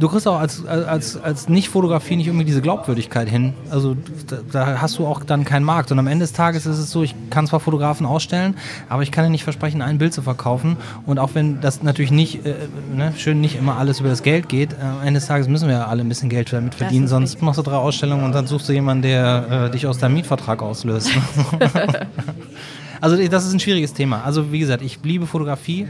du kriegst auch als, als, als Nicht-Fotografie nicht irgendwie diese Glaubwürdigkeit hin. Also da, da hast du auch dann keinen Markt. Und am Ende des Tages ist es so, ich kann zwar Fotografen ausstellen, aber ich kann dir nicht versprechen, ein Bild zu verkaufen. Und auch wenn das natürlich nicht, äh, ne, schön nicht immer alles über das Geld geht, äh, am Ende des Tages müssen wir ja alle ein bisschen Geld damit verdienen, sonst machst du drei Ausstellungen und dann suchst du jemanden, der äh, dich aus deinem Mietvertrag auslöst. Also das ist ein schwieriges Thema. Also wie gesagt, ich liebe Fotografie.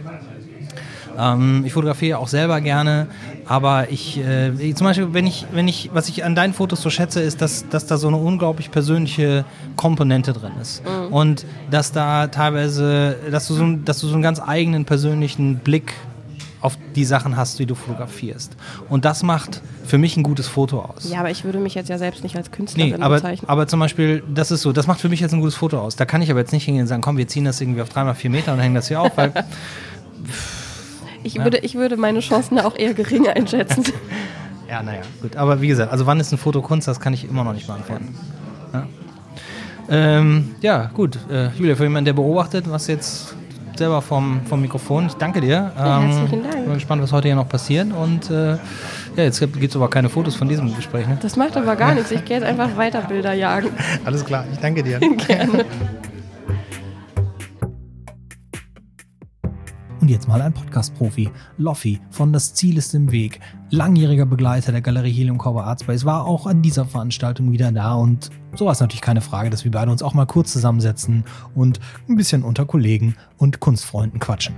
Ähm, ich fotografiere auch selber gerne, aber ich, äh, zum Beispiel, wenn ich, wenn ich, was ich an deinen Fotos so schätze, ist, dass, dass da so eine unglaublich persönliche Komponente drin ist. Und dass da teilweise, dass du, so, dass du so einen ganz eigenen persönlichen Blick auf die Sachen hast, die du fotografierst. Und das macht für mich ein gutes Foto aus. Ja, aber ich würde mich jetzt ja selbst nicht als Künstlerin Nee, aber, bezeichnen. aber zum Beispiel, das ist so, das macht für mich jetzt ein gutes Foto aus. Da kann ich aber jetzt nicht hingehen und sagen, komm, wir ziehen das irgendwie auf 3x4 Meter und hängen das hier auf, weil ich, würde, ich würde meine Chancen da auch eher gering einschätzen. Ja, naja, gut. Aber wie gesagt, also wann ist ein Foto Kunst, das kann ich immer noch nicht beantworten. Ja, ähm, ja gut. Äh, Julia, für jemanden, der beobachtet, was jetzt selber vom, vom Mikrofon, ich danke dir. Ja, Ähm, herzlichen Dank. Bin gespannt, was heute hier noch passiert. Und äh, ja, jetzt gibt es aber keine Fotos von diesem Gespräch. Ne? Das macht aber gar nichts. Ich gehe jetzt einfach weiter Bilder jagen. Alles klar, ich danke dir. Gerne. Und jetzt mal ein Podcast-Profi. Loffi von Das Ziel ist im Weg. Langjähriger Begleiter der Galerie Helium Cover Art Space war auch an dieser Veranstaltung wieder da. Und so war es natürlich keine Frage, dass wir beide uns auch mal kurz zusammensetzen und ein bisschen unter Kollegen und Kunstfreunden quatschen.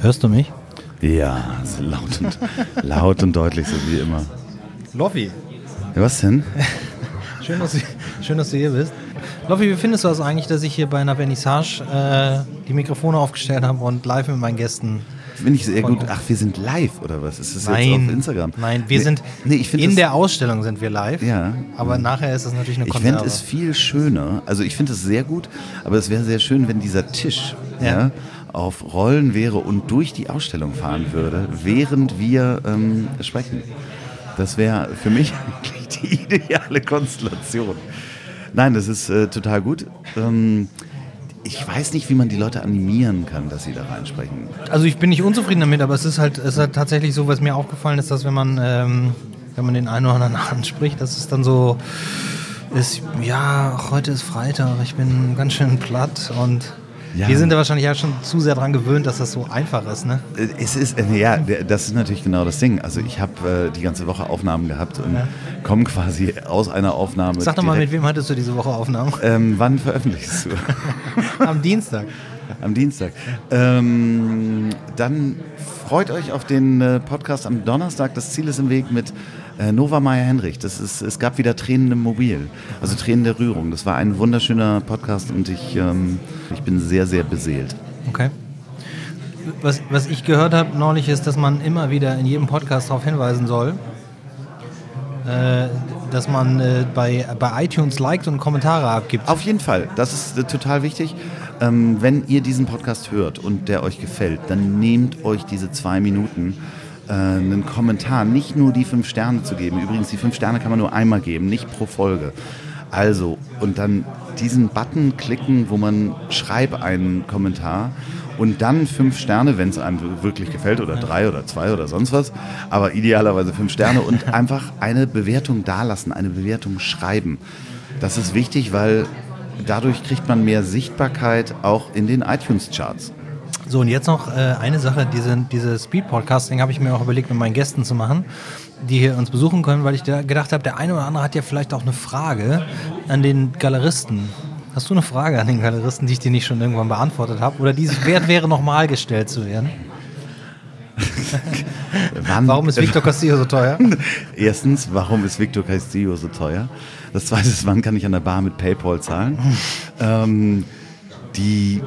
Hörst du mich? Ja, so laut und, laut und deutlich, so wie immer. Loffi, Ja, was denn? schön, dass du, schön, dass du hier bist. Loffi, wie findest du das eigentlich, dass ich hier bei einer Vernissage äh, die Mikrofone aufgestellt habe und live mit meinen Gästen Finde ich sehr gut. Ach, wir sind live, oder was? Ist das jetzt Nein, auf Instagram? Nein, wir Nee, sind nee, ich in das- der Ausstellung sind wir live. Ja. Aber nachher ist es natürlich eine Ich Konserve. fände es viel schöner, also ich finde es sehr gut, aber es wäre sehr schön, wenn dieser Tisch Ja. ja. auf Rollen wäre und durch die Ausstellung fahren würde, während wir ähm, sprechen. Das wäre für mich eigentlich die ideale Konstellation. Nein, das ist äh, total gut. Ähm, ich weiß nicht, wie man die Leute animieren kann, dass sie da reinsprechen. also ich bin nicht unzufrieden damit, aber es ist halt, es ist halt tatsächlich so, was mir aufgefallen ist, dass wenn man, ähm, wenn man den einen oder anderen anspricht, dass es dann so, Ist, ja, heute ist Freitag, ich bin ganz schön platt und Ja. wir sind ja wahrscheinlich ja schon zu sehr daran gewöhnt, dass das so einfach ist, ne? Äh, Es ist, äh, ja, das ist natürlich genau das Ding. Also ich habe äh, die ganze Woche Aufnahmen gehabt und komme quasi aus einer Aufnahme. Sag doch mal, mit wem hattest du diese Woche Aufnahmen? ähm, wann veröffentlichst du? Am Dienstag. Am Dienstag. Ähm, dann freut euch auf den äh, Podcast am Donnerstag. Das Ziel ist im Weg mit äh, Nova Meyer Henrich. Das ist, es gab wieder Tränen im Mobil, also Tränen der Rührung. Das war ein wunderschöner Podcast und ich, ähm, ich bin sehr, sehr beseelt. Okay. Was, was ich gehört habe neulich ist, dass man immer wieder in jedem Podcast darauf hinweisen soll, äh, dass man äh, bei, bei iTunes liked und Kommentare abgibt. Auf jeden Fall, das ist äh, total wichtig. Ähm, wenn ihr diesen Podcast hört und der euch gefällt, dann nehmt euch diese zwei Minuten, äh, einen Kommentar, nicht nur die fünf Sterne zu geben. Übrigens, die fünf Sterne kann man nur einmal geben, nicht pro Folge. Also, und dann diesen Button klicken, wo man schreib einen Kommentar und dann fünf Sterne, wenn es einem wirklich gefällt, oder drei oder zwei oder sonst was, aber idealerweise fünf Sterne und einfach eine Bewertung dalassen, eine Bewertung schreiben. Das ist wichtig, weil dadurch kriegt man mehr Sichtbarkeit auch in den iTunes-Charts. So, und jetzt noch äh, eine Sache, diese, diese Speed-Podcasting habe ich mir auch überlegt, mit meinen Gästen zu machen, die hier uns besuchen können, weil ich da gedacht habe, der eine oder andere hat ja vielleicht auch eine Frage an den Galeristen. Hast du eine Frage an den Galeristen, die ich dir nicht schon irgendwann beantwortet habe? Oder die es wert wäre, nochmal gestellt zu werden? Warum ist Victor Castillo so teuer? Erstens, warum ist Victor Castillo so teuer? Das zweite ist, wann kann ich an der Bar mit PayPal zahlen? ähm, die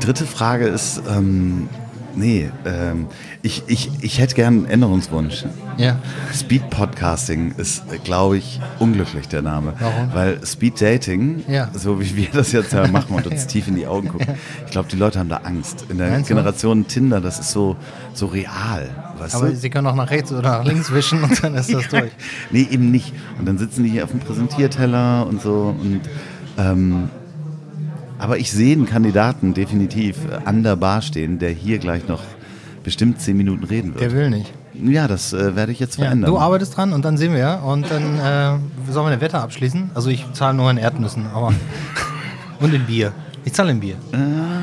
dritte Frage ist, ähm, nee, ähm, ich, ich, ich hätte gern einen Änderungswunsch. Ja. Speed Podcasting ist, glaube ich, unglücklich der Name. Warum? Weil Speed Dating, Ja. so wie wir das jetzt ja machen und uns tief in die Augen gucken, ich glaube, die Leute haben da Angst. In der Meinst du? Generation Tinder, das ist so, so real. Aber du? sie können auch nach rechts oder nach links wischen und dann ist das durch. Nee, eben nicht. Und dann sitzen die hier auf dem Präsentierteller und so. Und, ähm, aber ich sehe einen Kandidaten definitiv an der Bar stehen, der hier gleich noch bestimmt zehn Minuten reden Der wird. will nicht. Ja, das äh, werde ich jetzt Ja, verändern. du arbeitest dran und dann sehen wir ja. Und dann äh, sollen wir eine Wette abschließen. Also ich zahle nur in Erdnüssen, aber. und in Bier. Ich zahle in Bier.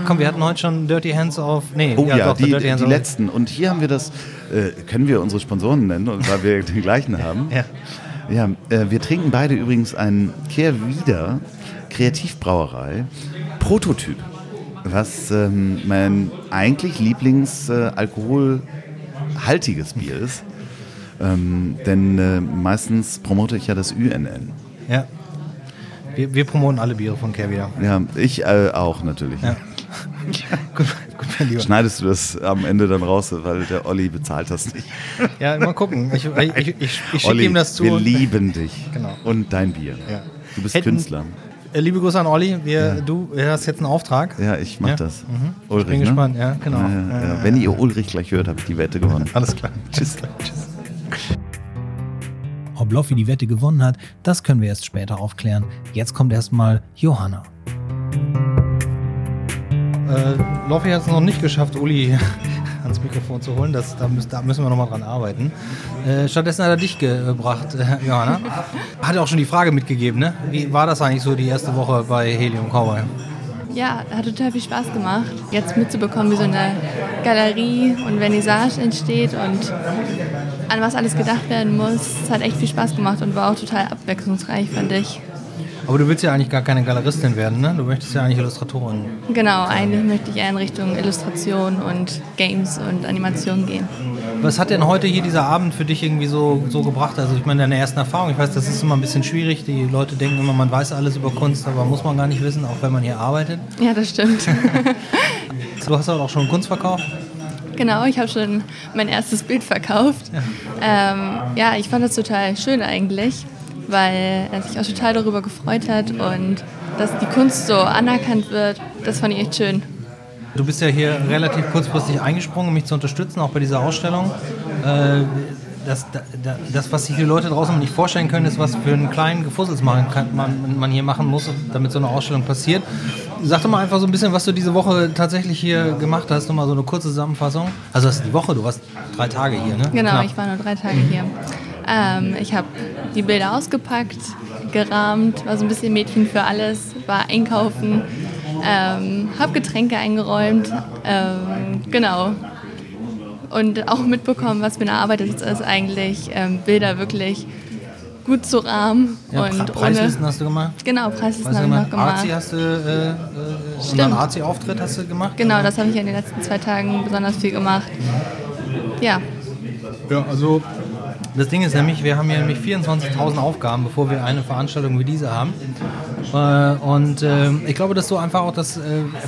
Komm, wir hatten heute schon Dirty Hands auf. Nee, Oh ja, doch, die, Dirty die Hands auf- letzten. Und hier haben wir das, äh, können wir unsere Sponsoren nennen, weil wir den gleichen haben. Ja. Ja, äh, wir trinken beide übrigens ein Kehrwieder Kreativbrauerei Prototyp, was ähm, mein eigentlich Lieblings äh, Bier ist. Ähm, denn äh, meistens promote ich ja das UNN. Ja. Wir, wir promoten alle Biere von wieder. Ja, ich äh, auch natürlich. Ja. gut, gut, mein Lieber. Schneidest du das am Ende dann raus, weil der Olli bezahlt das nicht. Ja, mal gucken. Ich, ich, ich, ich, schicke ihm das zu. wir lieben dich. Genau. Und dein Bier. Ja. Du bist Hätten- Künstler. Äh, Liebe Grüße an Olli. Wir, Du hast jetzt einen Auftrag. Ja, ich mach Ja. das. Mhm. Ulrich, ich bin ne? gespannt. Ja, genau. Ja, ja, Ja, ja. ja, Wenn ja. ihr Ulrich gleich hört, habe ich die Wette gewonnen. Alles klar. Tschüss. Tschüss. Ob Loffi die Wette gewonnen hat, das können wir erst später aufklären. Jetzt kommt erstmal Johanna. Äh, Loffi hat es noch nicht geschafft, Uli ans Mikrofon zu holen. Das, da, müssen, da müssen wir nochmal dran arbeiten. Äh, stattdessen hat er dich gebracht, äh, Johanna. Hat auch schon die Frage mitgegeben, ne? Wie war das eigentlich so die erste Woche bei Helium Cowboy? Ja, hat total viel Spaß gemacht, jetzt mitzubekommen, wie so eine Galerie und Vernissage entsteht und an was alles gedacht werden muss. Es hat echt viel Spaß gemacht und war auch total abwechslungsreich, fand ich. Aber du willst ja eigentlich gar keine Galeristin werden, ne? Du möchtest ja eigentlich Illustratorin. Genau, eigentlich möchte ich eher in Richtung Illustration und Games und Animation gehen. Was hat denn heute hier dieser Abend für dich irgendwie so, so gebracht? Also ich meine, deine ersten Erfahrungen, ich weiß, das ist immer ein bisschen schwierig. Die Leute denken immer, man weiß alles über Kunst, aber muss man gar nicht wissen, auch wenn man hier arbeitet. Ja, das stimmt. Du hast auch schon Kunst verkauft. Genau, ich habe schon mein erstes Bild verkauft. Ja. Ähm, ja, ich fand das total schön eigentlich, weil er sich auch total darüber gefreut hat und dass die Kunst so anerkannt wird, das fand ich echt schön. Du bist ja hier relativ kurzfristig eingesprungen, um mich zu unterstützen, auch bei dieser Ausstellung. Äh, das, da- da- das, was sich die Leute draußen nicht vorstellen können, ist, was für einen kleinen Gefussels man, man hier machen muss, damit so eine Ausstellung passiert. Sag doch mal einfach so ein bisschen, was du diese Woche tatsächlich hier gemacht hast. Nochmal so eine kurze Zusammenfassung. Also das ist die Woche, du warst drei Tage hier, ne? Genau, Knapp. ich war nur drei Tage hier. Ähm, ich habe die Bilder ausgepackt, gerahmt, war so ein bisschen Mädchen für alles, war einkaufen, ähm, habe Getränke eingeräumt, ähm, genau. Und auch mitbekommen, was für eine Arbeit es ist, eigentlich ähm, Bilder wirklich gut zu rahmen. Ja, und Pre- Preislisten hast du gemacht? Genau, Preislisten habe du ich noch gemacht. Arzi hast du, äh, äh, Stimmt. unseren Arzi-Auftritt hast du gemacht? Genau, das habe ich in den letzten zwei Tagen besonders viel gemacht. Ja, Ja, also das Ding ist nämlich, wir haben hier nämlich 24.000 Aufgaben, bevor wir eine Veranstaltung wie diese haben. Äh, und äh, ich glaube, dass du einfach auch das, äh,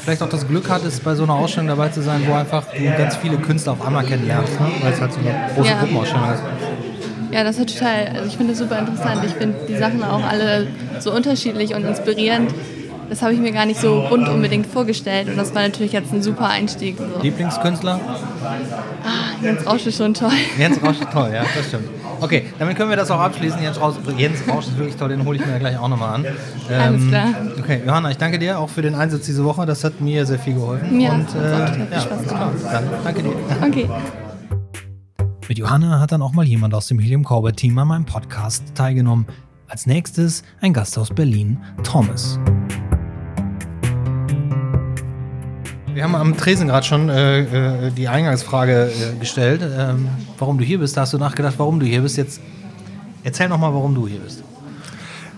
vielleicht auch das Glück hattest, bei so einer Ausstellung dabei zu sein, wo einfach du ganz viele Künstler auf einmal kennenlernst, ne? weil es halt so eine große Ja. Gruppenausstellung ist. ja, das ist total, also ich finde das super interessant. Ich finde die Sachen auch alle so unterschiedlich und inspirierend. Das habe ich mir gar nicht so bunt unbedingt vorgestellt und das war natürlich jetzt ein super Einstieg. So. Lieblingskünstler? Jens Rausch ist schon toll. Jens Rausch ist toll, ja, das stimmt. Okay, damit können wir das auch abschließen. Jens Rausch, Jens Rausch ist wirklich toll, den hole ich mir gleich auch nochmal an. Ähm, Alles klar. Okay, Johanna, ich danke dir auch für den Einsatz diese Woche. Das hat mir sehr viel geholfen. Ja, Und, viel ja, klar. Dann danke dir. Okay. Mit Johanna hat dann auch mal jemand aus dem Helium Corbett Team an meinem Podcast teilgenommen. Als nächstes ein Gast aus Berlin, Thomas. Wir haben am Tresen gerade schon äh, äh, die Eingangsfrage äh, gestellt, ähm, warum du hier bist. Da hast du nachgedacht, warum du hier bist. Jetzt erzähl noch mal, warum du hier bist.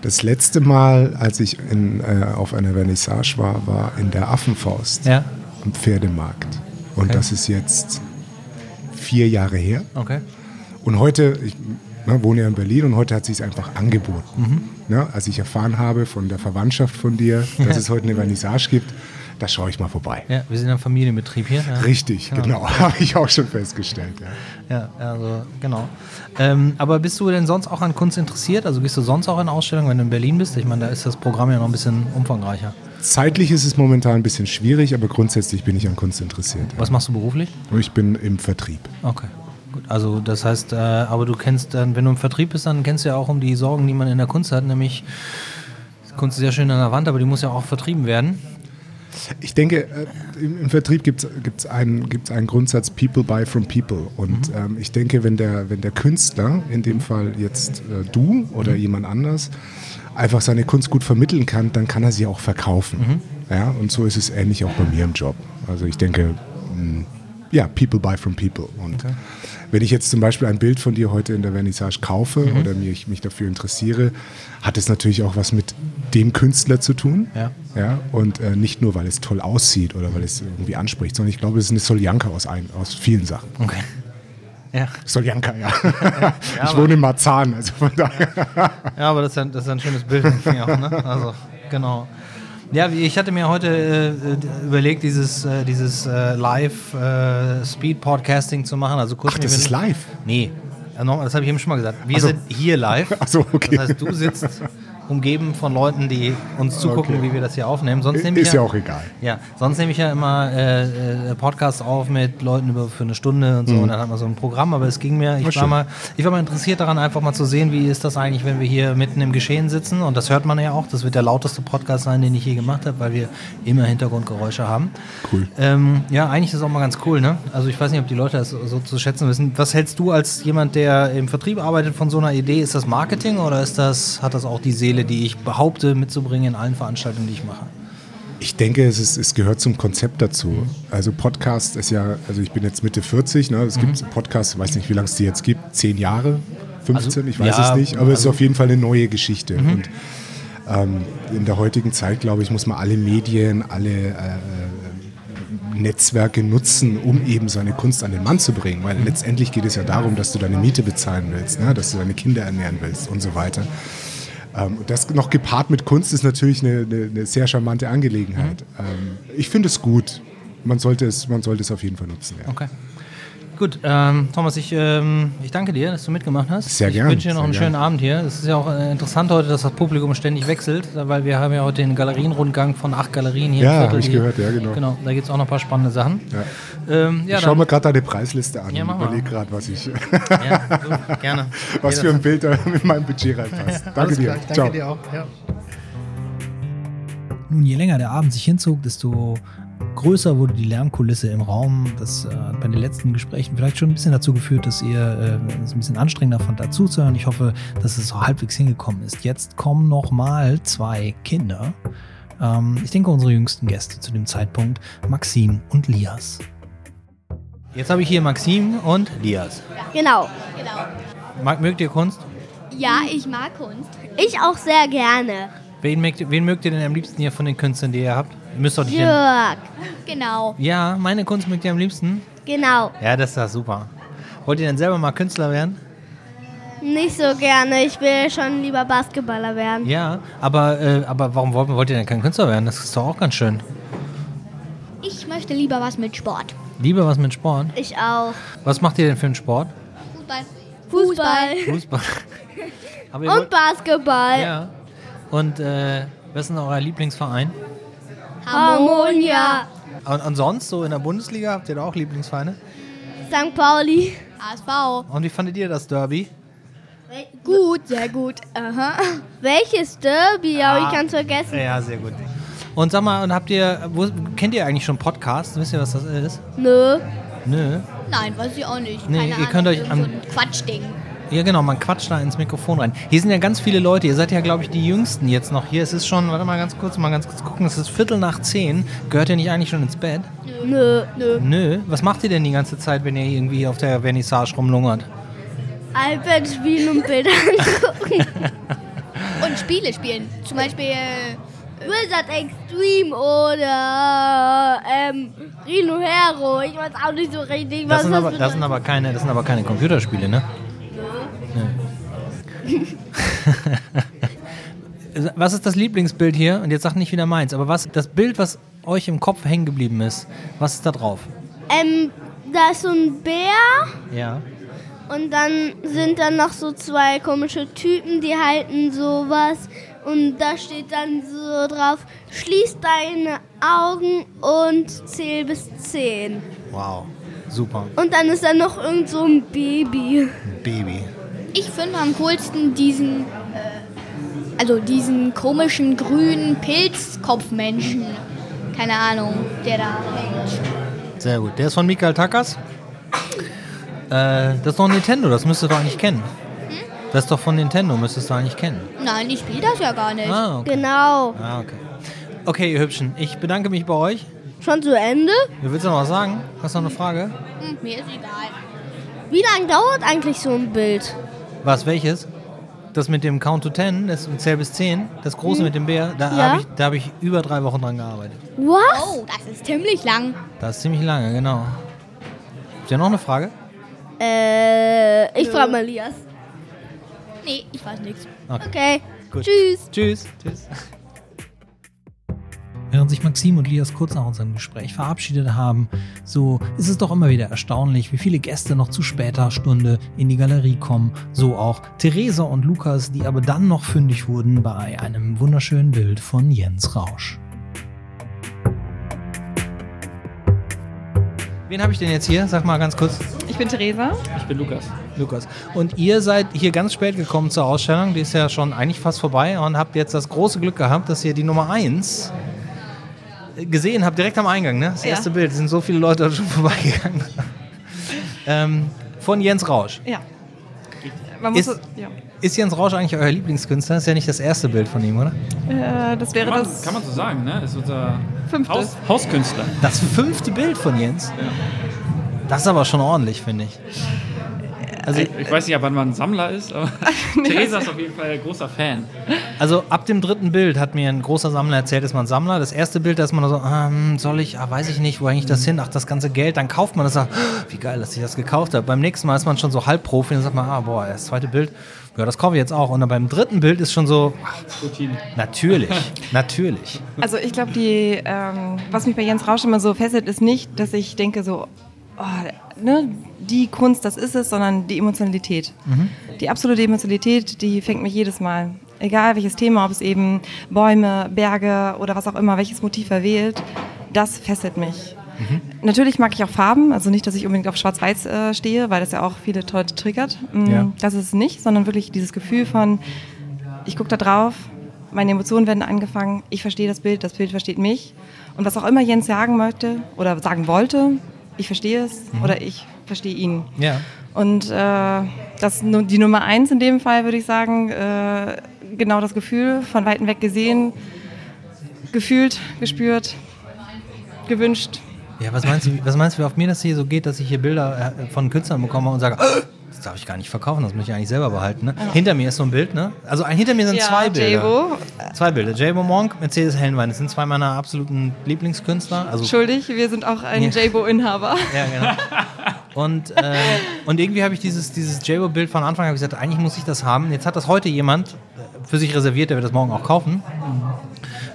Das letzte Mal, als ich in, äh, auf einer Vernissage war, war in der Affenfaust Ja, am Pferdemarkt. Und Okay. das ist jetzt vier Jahre her. okay. Und heute, ich ne, wohne ja in Berlin und heute hat sich einfach angeboten. Ne, als ich erfahren habe von der Verwandtschaft von dir, dass es heute eine Vernissage gibt, da schaue ich mal vorbei. Ja, wir sind ein Familienbetrieb hier. Ja. Richtig, genau, habe ich auch schon festgestellt. Ja. Ja, also genau. Ähm, aber bist du denn sonst auch an Kunst interessiert? Also gehst du sonst auch in Ausstellungen, wenn du in Berlin bist? Ich meine, da ist das Programm ja noch ein bisschen umfangreicher. Zeitlich ist es momentan ein bisschen schwierig, aber grundsätzlich bin ich an Kunst interessiert. Was machst du beruflich? Ich bin im Vertrieb. Okay. Gut, also das heißt, äh, aber du kennst dann, wenn du im Vertrieb bist, dann kennst du ja auch um die Sorgen, die man in der Kunst hat, nämlich Kunst ist ja schön an der Wand, aber die muss ja auch vertrieben werden. Ich denke, äh, im, im Vertrieb gibt es einen, gibt's einen Grundsatz, People buy from people. Und ähm, ich denke, wenn der, wenn der Künstler, in dem Fall jetzt äh, du oder jemand anders, einfach seine Kunst gut vermitteln kann, dann kann er sie auch verkaufen. Ja, und so ist es ähnlich auch bei mir im Job. Also ich denke, mh, ja, people buy from people. Und wenn ich jetzt zum Beispiel ein Bild von dir heute in der Vernissage kaufe oder mich, mich dafür interessiere, hat es natürlich auch was mit dem Künstler zu tun. Ja. Ja, und äh, nicht nur, weil es toll aussieht oder weil es irgendwie anspricht, sondern ich glaube, es ist eine Soljanka aus, ein, aus vielen Sachen. Okay. Ja. Soljanka, ja. ich aber- wohne in Marzahn, also von daher. Ja, aber das ist ein, das ist ein schönes Bild. ich auch, ne? Also, genau. Ja, ich hatte mir heute äh, äh, überlegt, dieses, äh, dieses äh, Live-Speed-Podcasting zu machen. Also kurz Ach, das ist live? Nee, das habe ich eben schon mal gesagt. Wir so. sind hier live. Ach so, okay. Das heißt, du sitzt umgeben von Leuten, die uns zugucken, Okay. wie wir das hier aufnehmen. Sonst nehme ich Ist ja auch egal. Ja, sonst nehme ich ja immer äh, äh, Podcasts auf mit Leuten über für eine Stunde und so und dann hat man so ein Programm, aber es ging mir, ich war, Mhm. mal, ich war mal interessiert daran, einfach mal zu sehen, wie ist das eigentlich, wenn wir hier mitten im Geschehen sitzen und das hört man ja auch, das wird der lauteste Podcast sein, den ich je gemacht habe, weil wir immer Hintergrundgeräusche haben. Cool. Ähm, ja, eigentlich ist es auch mal ganz cool, ne? Also ich weiß nicht, ob die Leute das so, so zu schätzen wissen. Was hältst du als jemand, der im Vertrieb arbeitet, von so einer Idee? Ist das Marketing oder ist das, hat das auch die Seele, die ich behaupte mitzubringen in allen Veranstaltungen, die ich mache? Ich denke, es, ist, es gehört zum Konzept dazu. Also Podcast ist ja, also ich bin jetzt Mitte 40, ne? es Mhm. gibt Podcasts, ich weiß nicht, wie lange es die jetzt gibt, zehn Jahre, 15, Also, ich weiß ja, es nicht, aber es ist also- auf jeden Fall eine neue Geschichte. Und ähm, in der heutigen Zeit, glaube ich, muss man alle Medien, alle äh, Netzwerke nutzen, um eben seine Kunst an den Mann zu bringen. Weil letztendlich geht es ja darum, dass du deine Miete bezahlen willst, ne? dass du deine Kinder ernähren willst und so weiter. Ähm, und das noch gepaart mit Kunst ist natürlich eine, eine, eine sehr charmante Angelegenheit. Ähm, ich finde es gut. Man sollte es, man sollte es auf jeden Fall nutzen. Ja. Okay. Gut, ähm, Thomas, ich, ähm, ich danke dir, dass du mitgemacht hast. Sehr ich gern, wünsche dir noch einen gern. schönen Abend hier. Es ist ja auch äh, interessant heute, dass das Publikum ständig wechselt, weil wir haben ja heute den Galerienrundgang von acht Galerien hier. Ja, Viertel, hab ich gehört, ja, genau. Genau, da gibt es auch noch ein paar spannende Sachen. Ja. Ähm, ja, ich schaue mir gerade deine Preisliste an Ja, mach mal. überlege gerade, was ich, ja, so, gerne. was für ein Bild da mit meinem Budget reinpasst. Danke Alles dir. ich danke Ciao. dir auch. Ja. Nun, je länger der Abend sich hinzog, desto größer wurde die Lärmkulisse im Raum. Das äh, hat bei den letzten Gesprächen vielleicht schon ein bisschen dazu geführt, dass ihr äh, es ein bisschen anstrengender fand, dazuzuhören. Ich hoffe, dass es so halbwegs hingekommen ist. Jetzt kommen noch mal zwei Kinder. Ähm, ich denke, unsere jüngsten Gäste zu dem Zeitpunkt, Maxim und Lias. Jetzt habe ich hier Maxim und Lias. Genau. Mag, mögt ihr Kunst? Ja, ich mag Kunst. Ich auch sehr gerne. Wen mögt, wen mögt ihr denn am liebsten hier von den Künstlern, die ihr habt? Ihr müsst doch nicht Jörg. Genau. Ja, meine Kunst mögt ihr am liebsten? Genau. Ja, das ist ja super. Wollt ihr denn selber mal Künstler werden? Nicht so gerne. Ich will schon lieber Basketballer werden. Ja, aber, äh, aber warum wollt, wollt ihr denn kein Künstler werden? Das ist doch auch ganz schön. Ich möchte lieber was mit Sport. Lieber was mit Sport. Ich auch. Was macht ihr denn für einen Sport? Fußball. Fußball. Fußball. ihr wollt, Und Basketball. ja. Und äh, was ist denn euer Lieblingsverein? Harmonia. Und, und sonst, so in der Bundesliga, habt ihr da auch Lieblingsvereine? St. Pauli. ASV. Und wie fandet ihr das Derby? Gut, sehr gut. Aha. Welches Derby? Habe ich ganz vergessen. Ja, sehr gut. Und sag mal, und habt ihr, wo, kennt ihr eigentlich schon Podcasts? Wisst ihr, was das ist? Nö. Nö. Nein, weiß ich auch nicht. Nee, Keine ihr Ahnung. könnt euch so ein Quatschding. Ja, genau, man quatscht da ins Mikrofon rein. Hier sind ja ganz viele Leute. Ihr seid ja, glaube ich, die Jüngsten jetzt noch hier. Es ist schon, warte mal ganz kurz, mal ganz kurz gucken. Es ist Viertel nach zehn. Gehört ihr nicht eigentlich schon ins Bett? Nö. Nö. Nö. Was macht ihr denn die ganze Zeit, wenn ihr irgendwie auf der Vernissage rumlungert? iPad spielen und Bilder angucken. Und Spiele spielen. Zum Beispiel. äh, Wizard Extreme oder ähm, Rhino Hero. Ich weiß auch nicht so richtig, was Das sind, das das, sind aber keine, das sind aber keine Computerspiele, ne? Was ist das Lieblingsbild hier? Und jetzt sagt nicht wieder meins, aber was das Bild, was euch im Kopf hängen geblieben ist, was ist da drauf? Ähm, da ist so ein Bär Ja. und dann sind dann noch so zwei komische Typen, die halten sowas und da steht dann so drauf, schließ deine Augen und zähl bis zehn. Wow. Super. Und dann ist da noch irgend so ein Baby. Baby. Ich finde am coolsten diesen. Äh, also diesen komischen grünen Pilzkopfmenschen. Keine Ahnung, der da hängt. Sehr gut. Der ist von Mikael Takas. Äh, das ist doch Nintendo, das müsstest du doch eigentlich kennen. Das ist doch von Nintendo, müsstest du eigentlich kennen. Nein, ich spiele das ja gar nicht. Ah, okay. Genau. Ah, okay. Okay, ihr Hübschen, ich bedanke mich bei euch. Schon zu Ende? Du willst noch was sagen? Hast du noch eine Frage? Hm, mir ist egal. Wie lange dauert eigentlich so ein Bild? Was, welches? Das mit dem Count to Ten, das Zähl bis 10, das große mit dem Bär, da Ja. habe ich, da hab ich über drei Wochen dran gearbeitet. Was? Oh, das ist ziemlich lang. Das ist ziemlich lange, genau. Habt ihr noch eine Frage? Äh, ich frage mal Lias. Nee, ich weiß nichts. Okay. Gut. Tschüss. Tschüss. Tschüss. Während sich Maxim und Lias kurz nach unserem Gespräch verabschiedet haben, so ist es doch immer wieder erstaunlich, wie viele Gäste noch zu später Stunde in die Galerie kommen. So auch Theresa und Lukas, die aber dann noch fündig wurden bei einem wunderschönen Bild von Jens Rausch. Wen habe ich denn jetzt hier? Sag mal ganz kurz. Ich bin Theresa. Ich bin Lukas. Lukas. Und ihr seid hier ganz spät gekommen zur Ausstellung, die ist ja schon eigentlich fast vorbei und habt jetzt das große Glück gehabt, dass ihr die Nummer 1 gesehen habt, direkt am Eingang, ne? Das Ja. erste Bild, es sind so viele Leute schon vorbeigegangen. ähm, von Jens Rausch. Ja. Man muss Ist- es- ja. Ist Jens Rausch eigentlich euer Lieblingskünstler? Das ist ja nicht das erste Bild von ihm, oder? Äh, das wäre Kann man, das kann man so sagen, ne? Ist unser fünfte. Haus, Hauskünstler. Das fünfte Bild von Jens? Das ist aber schon ordentlich, finde ich. Also, Ich, ich weiß nicht, ab wann man ein Sammler ist, aber Theresa ist auf jeden Fall ein großer Fan. Also ab dem dritten Bild hat mir ein großer Sammler erzählt, ist man Sammler. Das erste Bild, da ist man so, ähm, soll ich, ah, weiß ich nicht, wo hänge ich das hin? Ach, das ganze Geld, dann kauft man das, sagt, wie geil, dass ich das gekauft habe. Beim nächsten Mal ist man schon so Halbprofi und dann sagt man, ah, boah, das zweite Bild, ja, das kaufe ich jetzt auch. Und dann beim dritten Bild ist schon so, ach, natürlich, natürlich. Also ich glaube, die, ähm, was mich bei Jens Rausch immer so fesselt, ist nicht, dass ich denke so, oh, ne, die Kunst, das ist es, sondern die Emotionalität. Die absolute Emotionalität, die fängt mich jedes Mal. Egal welches Thema, ob es eben Bäume, Berge oder was auch immer, welches Motiv er wählt, das fesselt mich. Natürlich mag ich auch Farben, also nicht, dass ich unbedingt auf Schwarz-Weiß äh, stehe, weil das ja auch viele Leute triggert. Mm, Ja. Das ist es nicht, sondern wirklich dieses Gefühl von, ich gucke da drauf meine Emotionen werden angefangen, ich verstehe das Bild, das Bild versteht mich. Und was auch immer Jens sagen möchte oder sagen wollte, ich verstehe es Mhm. oder ich verstehe ihn. Ja. Und äh, das die Nummer eins in dem Fall, würde ich sagen, äh, genau das Gefühl, von Weitem weg gesehen, gefühlt, gespürt, gewünscht. Ja, was meinst du, was meinst du, wie oft mir das hier so geht, dass ich hier Bilder äh, von Künstlern bekomme und sage, "Ah, das darf ich gar nicht verkaufen, das muss ich eigentlich selber behalten. Ne? Hinter mir ist so ein Bild, ne? Also ein- hinter mir sind Ja, zwei Bilder. Zwei Bilder. J-Bo Monk, Mercedes Hellenwein. Das sind zwei meiner absoluten Lieblingskünstler. Also Schuldig, wir sind auch ein Ja. J-Bo-Inhaber. Ja, genau. Und, äh, und irgendwie habe ich dieses, dieses J-Bo-Bild von Anfang an gesagt, eigentlich muss ich das haben. Jetzt hat das heute jemand äh, für sich reserviert, der wird das morgen auch kaufen.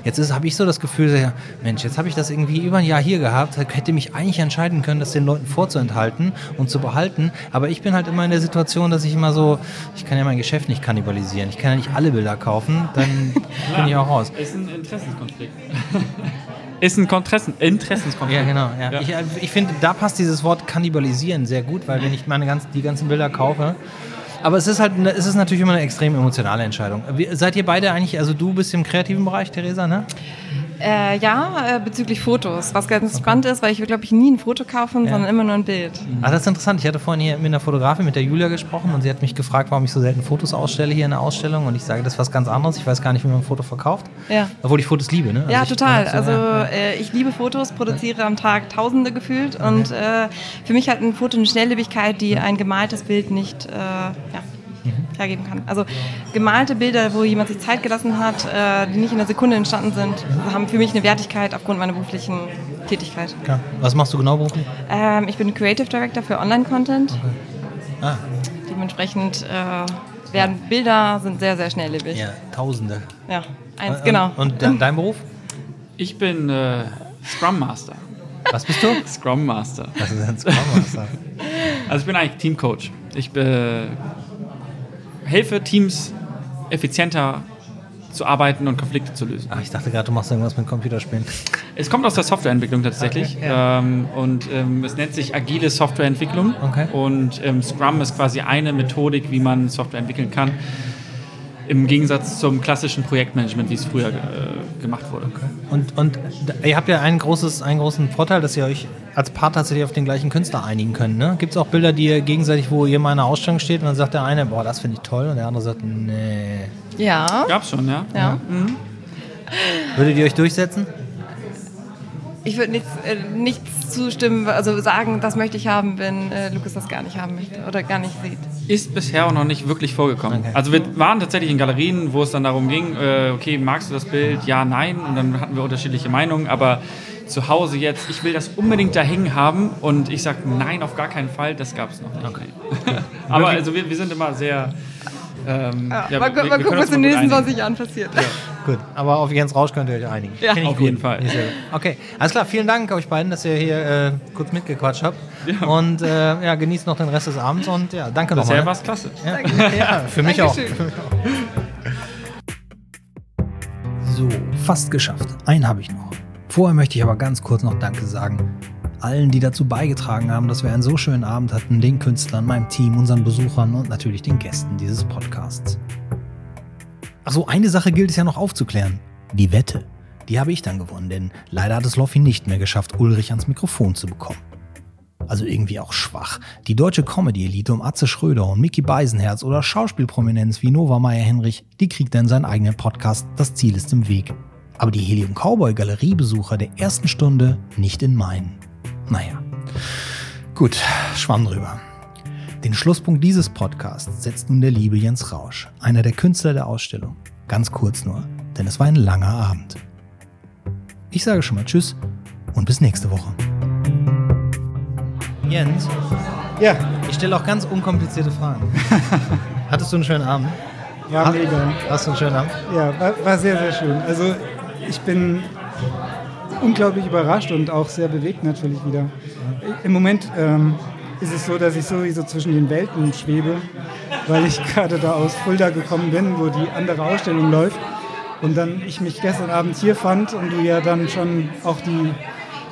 Jetzt habe ich so das Gefühl, ja, Mensch, jetzt habe ich das irgendwie über ein Jahr hier gehabt, hätte mich eigentlich entscheiden können, das den Leuten vorzuenthalten und zu behalten. Aber ich bin halt immer in der Situation, dass ich immer so, ich kann ja mein Geschäft nicht kannibalisieren. Ich kann ja nicht alle Bilder kaufen, dann bin ich auch raus. Ist ein Interessenskonflikt. Ist ein Interessen Interessenskonflikt. Ja, genau. Ja. Ich, äh, ich finde, da passt dieses Wort kannibalisieren sehr gut, weil wenn ich meine ganz, die ganzen Bilder kaufe. Aber es ist halt, eine- es ist natürlich immer eine extrem emotionale Entscheidung. Seid ihr beide eigentlich, also du bist im kreativen Bereich, Theresa, ne? Äh, ja, äh, bezüglich Fotos. Was ganz spannend ist, weil ich will, glaube ich, nie ein Foto kaufen, Ja. sondern immer nur ein Bild. Ah, das ist interessant. Ich hatte vorhin hier mit einer Fotografin, mit der Julia gesprochen und sie hat mich gefragt, warum ich so selten Fotos ausstelle hier in der Ausstellung. Und ich sage, das ist was ganz anderes. Ich weiß gar nicht, wie man ein Foto verkauft. Ja. Obwohl ich Fotos liebe, ne? ja, Also ich- total. so, Also ja, ja. Äh, ich liebe Fotos, produziere am Tag Tausende gefühlt und äh, für mich hat ein Foto eine Schnelllebigkeit, die ein gemaltes Bild nicht äh, ja. Hergeben kann. Also gemalte Bilder, wo jemand sich Zeit gelassen hat, äh, die nicht in einer Sekunde entstanden sind, haben für mich eine Wertigkeit aufgrund meiner beruflichen Tätigkeit. Klar. Was machst du genau beruflich? Ähm, ich bin Creative Director für Online-Content. Ah, Dementsprechend äh, werden Bilder sind sehr, sehr schnelllebig. ja, Tausende. Ja, eins, Und- genau. Und de dein Beruf? Ich bin äh, Scrum Master. Was bist du? Scrum Master. Was ist ein Scrum Master? Also ich bin eigentlich Teamcoach. Ich äh, helfe Teams effizienter zu arbeiten und Konflikte zu lösen. Ach, ich dachte gerade, du machst irgendwas mit Computerspielen. Es kommt aus der Softwareentwicklung tatsächlich. Okay, ja. ähm, und ähm, es nennt sich agile Softwareentwicklung. Okay. Und ähm, Scrum ist quasi eine Methodik, wie man Software entwickeln kann. Im Gegensatz zum klassischen Projektmanagement, wie es früher äh, gemacht wurde. Und, und d- ihr habt ja einen, großes, einen großen Vorteil, dass ihr euch als Paar tatsächlich auf den gleichen Künstler einigen könnt. Ne? Gibt es auch Bilder, die ihr gegenseitig, wo ihr mal in einer Ausstellung steht und dann sagt der eine, boah, das finde ich toll und der andere sagt, nee. Ja. Gab's schon, ja. Ja. Mhm. Würdet ihr euch durchsetzen? Ich würde nichts, äh, nichts zustimmen, also sagen, das möchte ich haben, wenn äh, Lukas das gar nicht haben möchte oder gar nicht sieht. Ist bisher auch noch nicht wirklich vorgekommen. Okay. Also wir waren tatsächlich in Galerien, wo es dann darum ging, äh, okay, magst du das Bild? Ja, nein. Und dann hatten wir unterschiedliche Meinungen. Aber zu Hause jetzt, ich will das unbedingt da hängen haben. Und ich sage, nein, auf gar keinen Fall. Das gab es noch nicht. aber also wir, wir sind immer sehr... Ähm, Ja, ja, mal, wir- wir mal können gucken, was in den nächsten einigen. 20 Jahren passiert. Gut, aber auf Jens Rausch könnt ihr euch einigen. Ja. Auf gut. jeden Fall. Okay, alles klar. Vielen Dank euch beiden, dass ihr hier äh, kurz mitgequatscht habt. Ja. Und äh, ja, genießt noch den Rest des Abends und ja, danke nochmal. Bisher war es klasse. Ja, ja für, mich auch. Für mich auch. So, fast geschafft. Einen habe ich noch. Vorher möchte ich aber ganz kurz noch Danke sagen. Allen, die dazu beigetragen haben, dass wir einen so schönen Abend hatten, den Künstlern, meinem Team, unseren Besuchern und natürlich den Gästen dieses Podcasts. Achso, eine Sache gilt es ja noch aufzuklären. Die Wette. Die habe ich dann gewonnen, denn leider hat es Loffi nicht mehr geschafft, Ulrich ans Mikrofon zu bekommen. Also irgendwie auch schwach. Die deutsche Comedy-Elite um Atze Schröder und Mickey Beisenherz oder Schauspielprominenz wie Nova Meyer-Henrich, die kriegt in seinen eigenen Podcast Das Ziel ist im Weg. Aber die Helium Cowboy Galeriebesucher der ersten Stunde nicht in meinen. Naja. Gut, schwamm drüber. Den Schlusspunkt dieses Podcasts setzt nun der liebe Jens Rausch, einer der Künstler der Ausstellung. Ganz kurz nur, denn es war ein langer Abend. Ich sage schon mal Tschüss und bis nächste Woche. Jens, Ja, ich stelle auch ganz unkomplizierte Fragen. Hattest du einen schönen Abend? ja, Hast- mega. Hast du einen schönen Abend? Ja, war, war sehr, sehr schön. Also ich bin unglaublich überrascht und auch sehr bewegt natürlich wieder. Im Moment ähm, ist es so, dass ich sowieso zwischen den Welten schwebe, weil ich gerade da aus Fulda gekommen bin, wo die andere Ausstellung läuft. Und dann ich mich gestern Abend hier fand und du ja dann schon auch die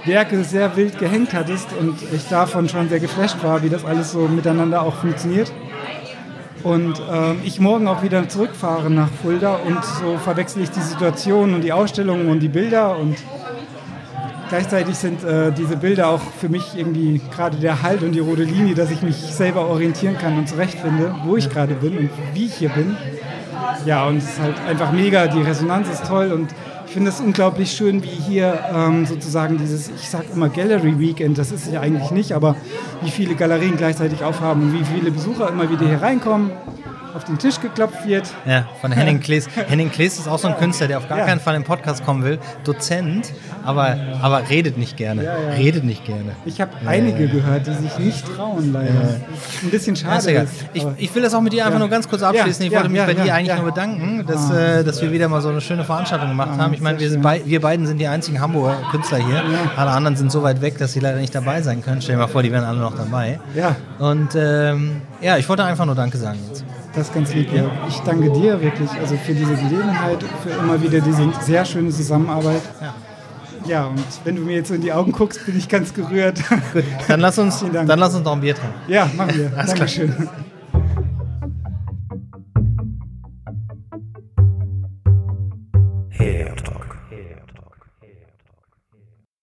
Werke sehr wild gehängt hattest und ich davon schon sehr geflasht war, wie das alles so miteinander auch funktioniert. und ähm, ich morgen auch wieder zurückfahre nach Fulda und so verwechsel ich die Situation und die Ausstellungen und die Bilder und gleichzeitig sind äh, diese Bilder auch für mich irgendwie gerade der Halt und die rote Linie, dass ich mich selber orientieren kann und zurechtfinde, wo ich gerade bin und wie ich hier bin. Ja, und es ist halt einfach mega, die Resonanz ist toll und ich finde es unglaublich schön, wie hier ähm, sozusagen dieses, ich sag immer Gallery Weekend, das ist es ja eigentlich nicht, aber wie viele Galerien gleichzeitig aufhaben und wie viele Besucher immer wieder hier reinkommen, auf den Tisch geklopft wird. Ja, von Henning Klees. Henning Klees ist auch so ein Künstler, der auf gar ja. keinen Fall im Podcast kommen will. Dozent, aber, aber redet nicht gerne. Ja, ja. Redet nicht gerne. Ich habe einige gehört, die sich nicht trauen, leider. Ein bisschen schade. Ist, ich, ich, will das auch mit dir einfach nur ganz kurz abschließen. ich wollte mich bei dir eigentlich nur bedanken, dass, ah. äh, dass wir wieder mal so eine schöne Veranstaltung gemacht ah, haben. Ich meine, wir, wir beiden sind die einzigen Hamburger Künstler hier. Alle anderen sind so weit weg, dass sie leider nicht dabei sein können. Stell dir mal vor, die wären alle noch dabei. Ja. Und ähm, ja, ich wollte einfach nur Danke sagen jetzt. Das ist ganz lieb. Ja. Ich danke dir wirklich also für diese Gelegenheit, für immer wieder diese sehr schöne Zusammenarbeit. Ja. Ja, und wenn du mir jetzt in die Augen guckst, bin ich ganz gerührt. Gut, dann lass uns, dann lass uns noch ein Bier trinken. Ja, machen wir. Dankeschön. Klar.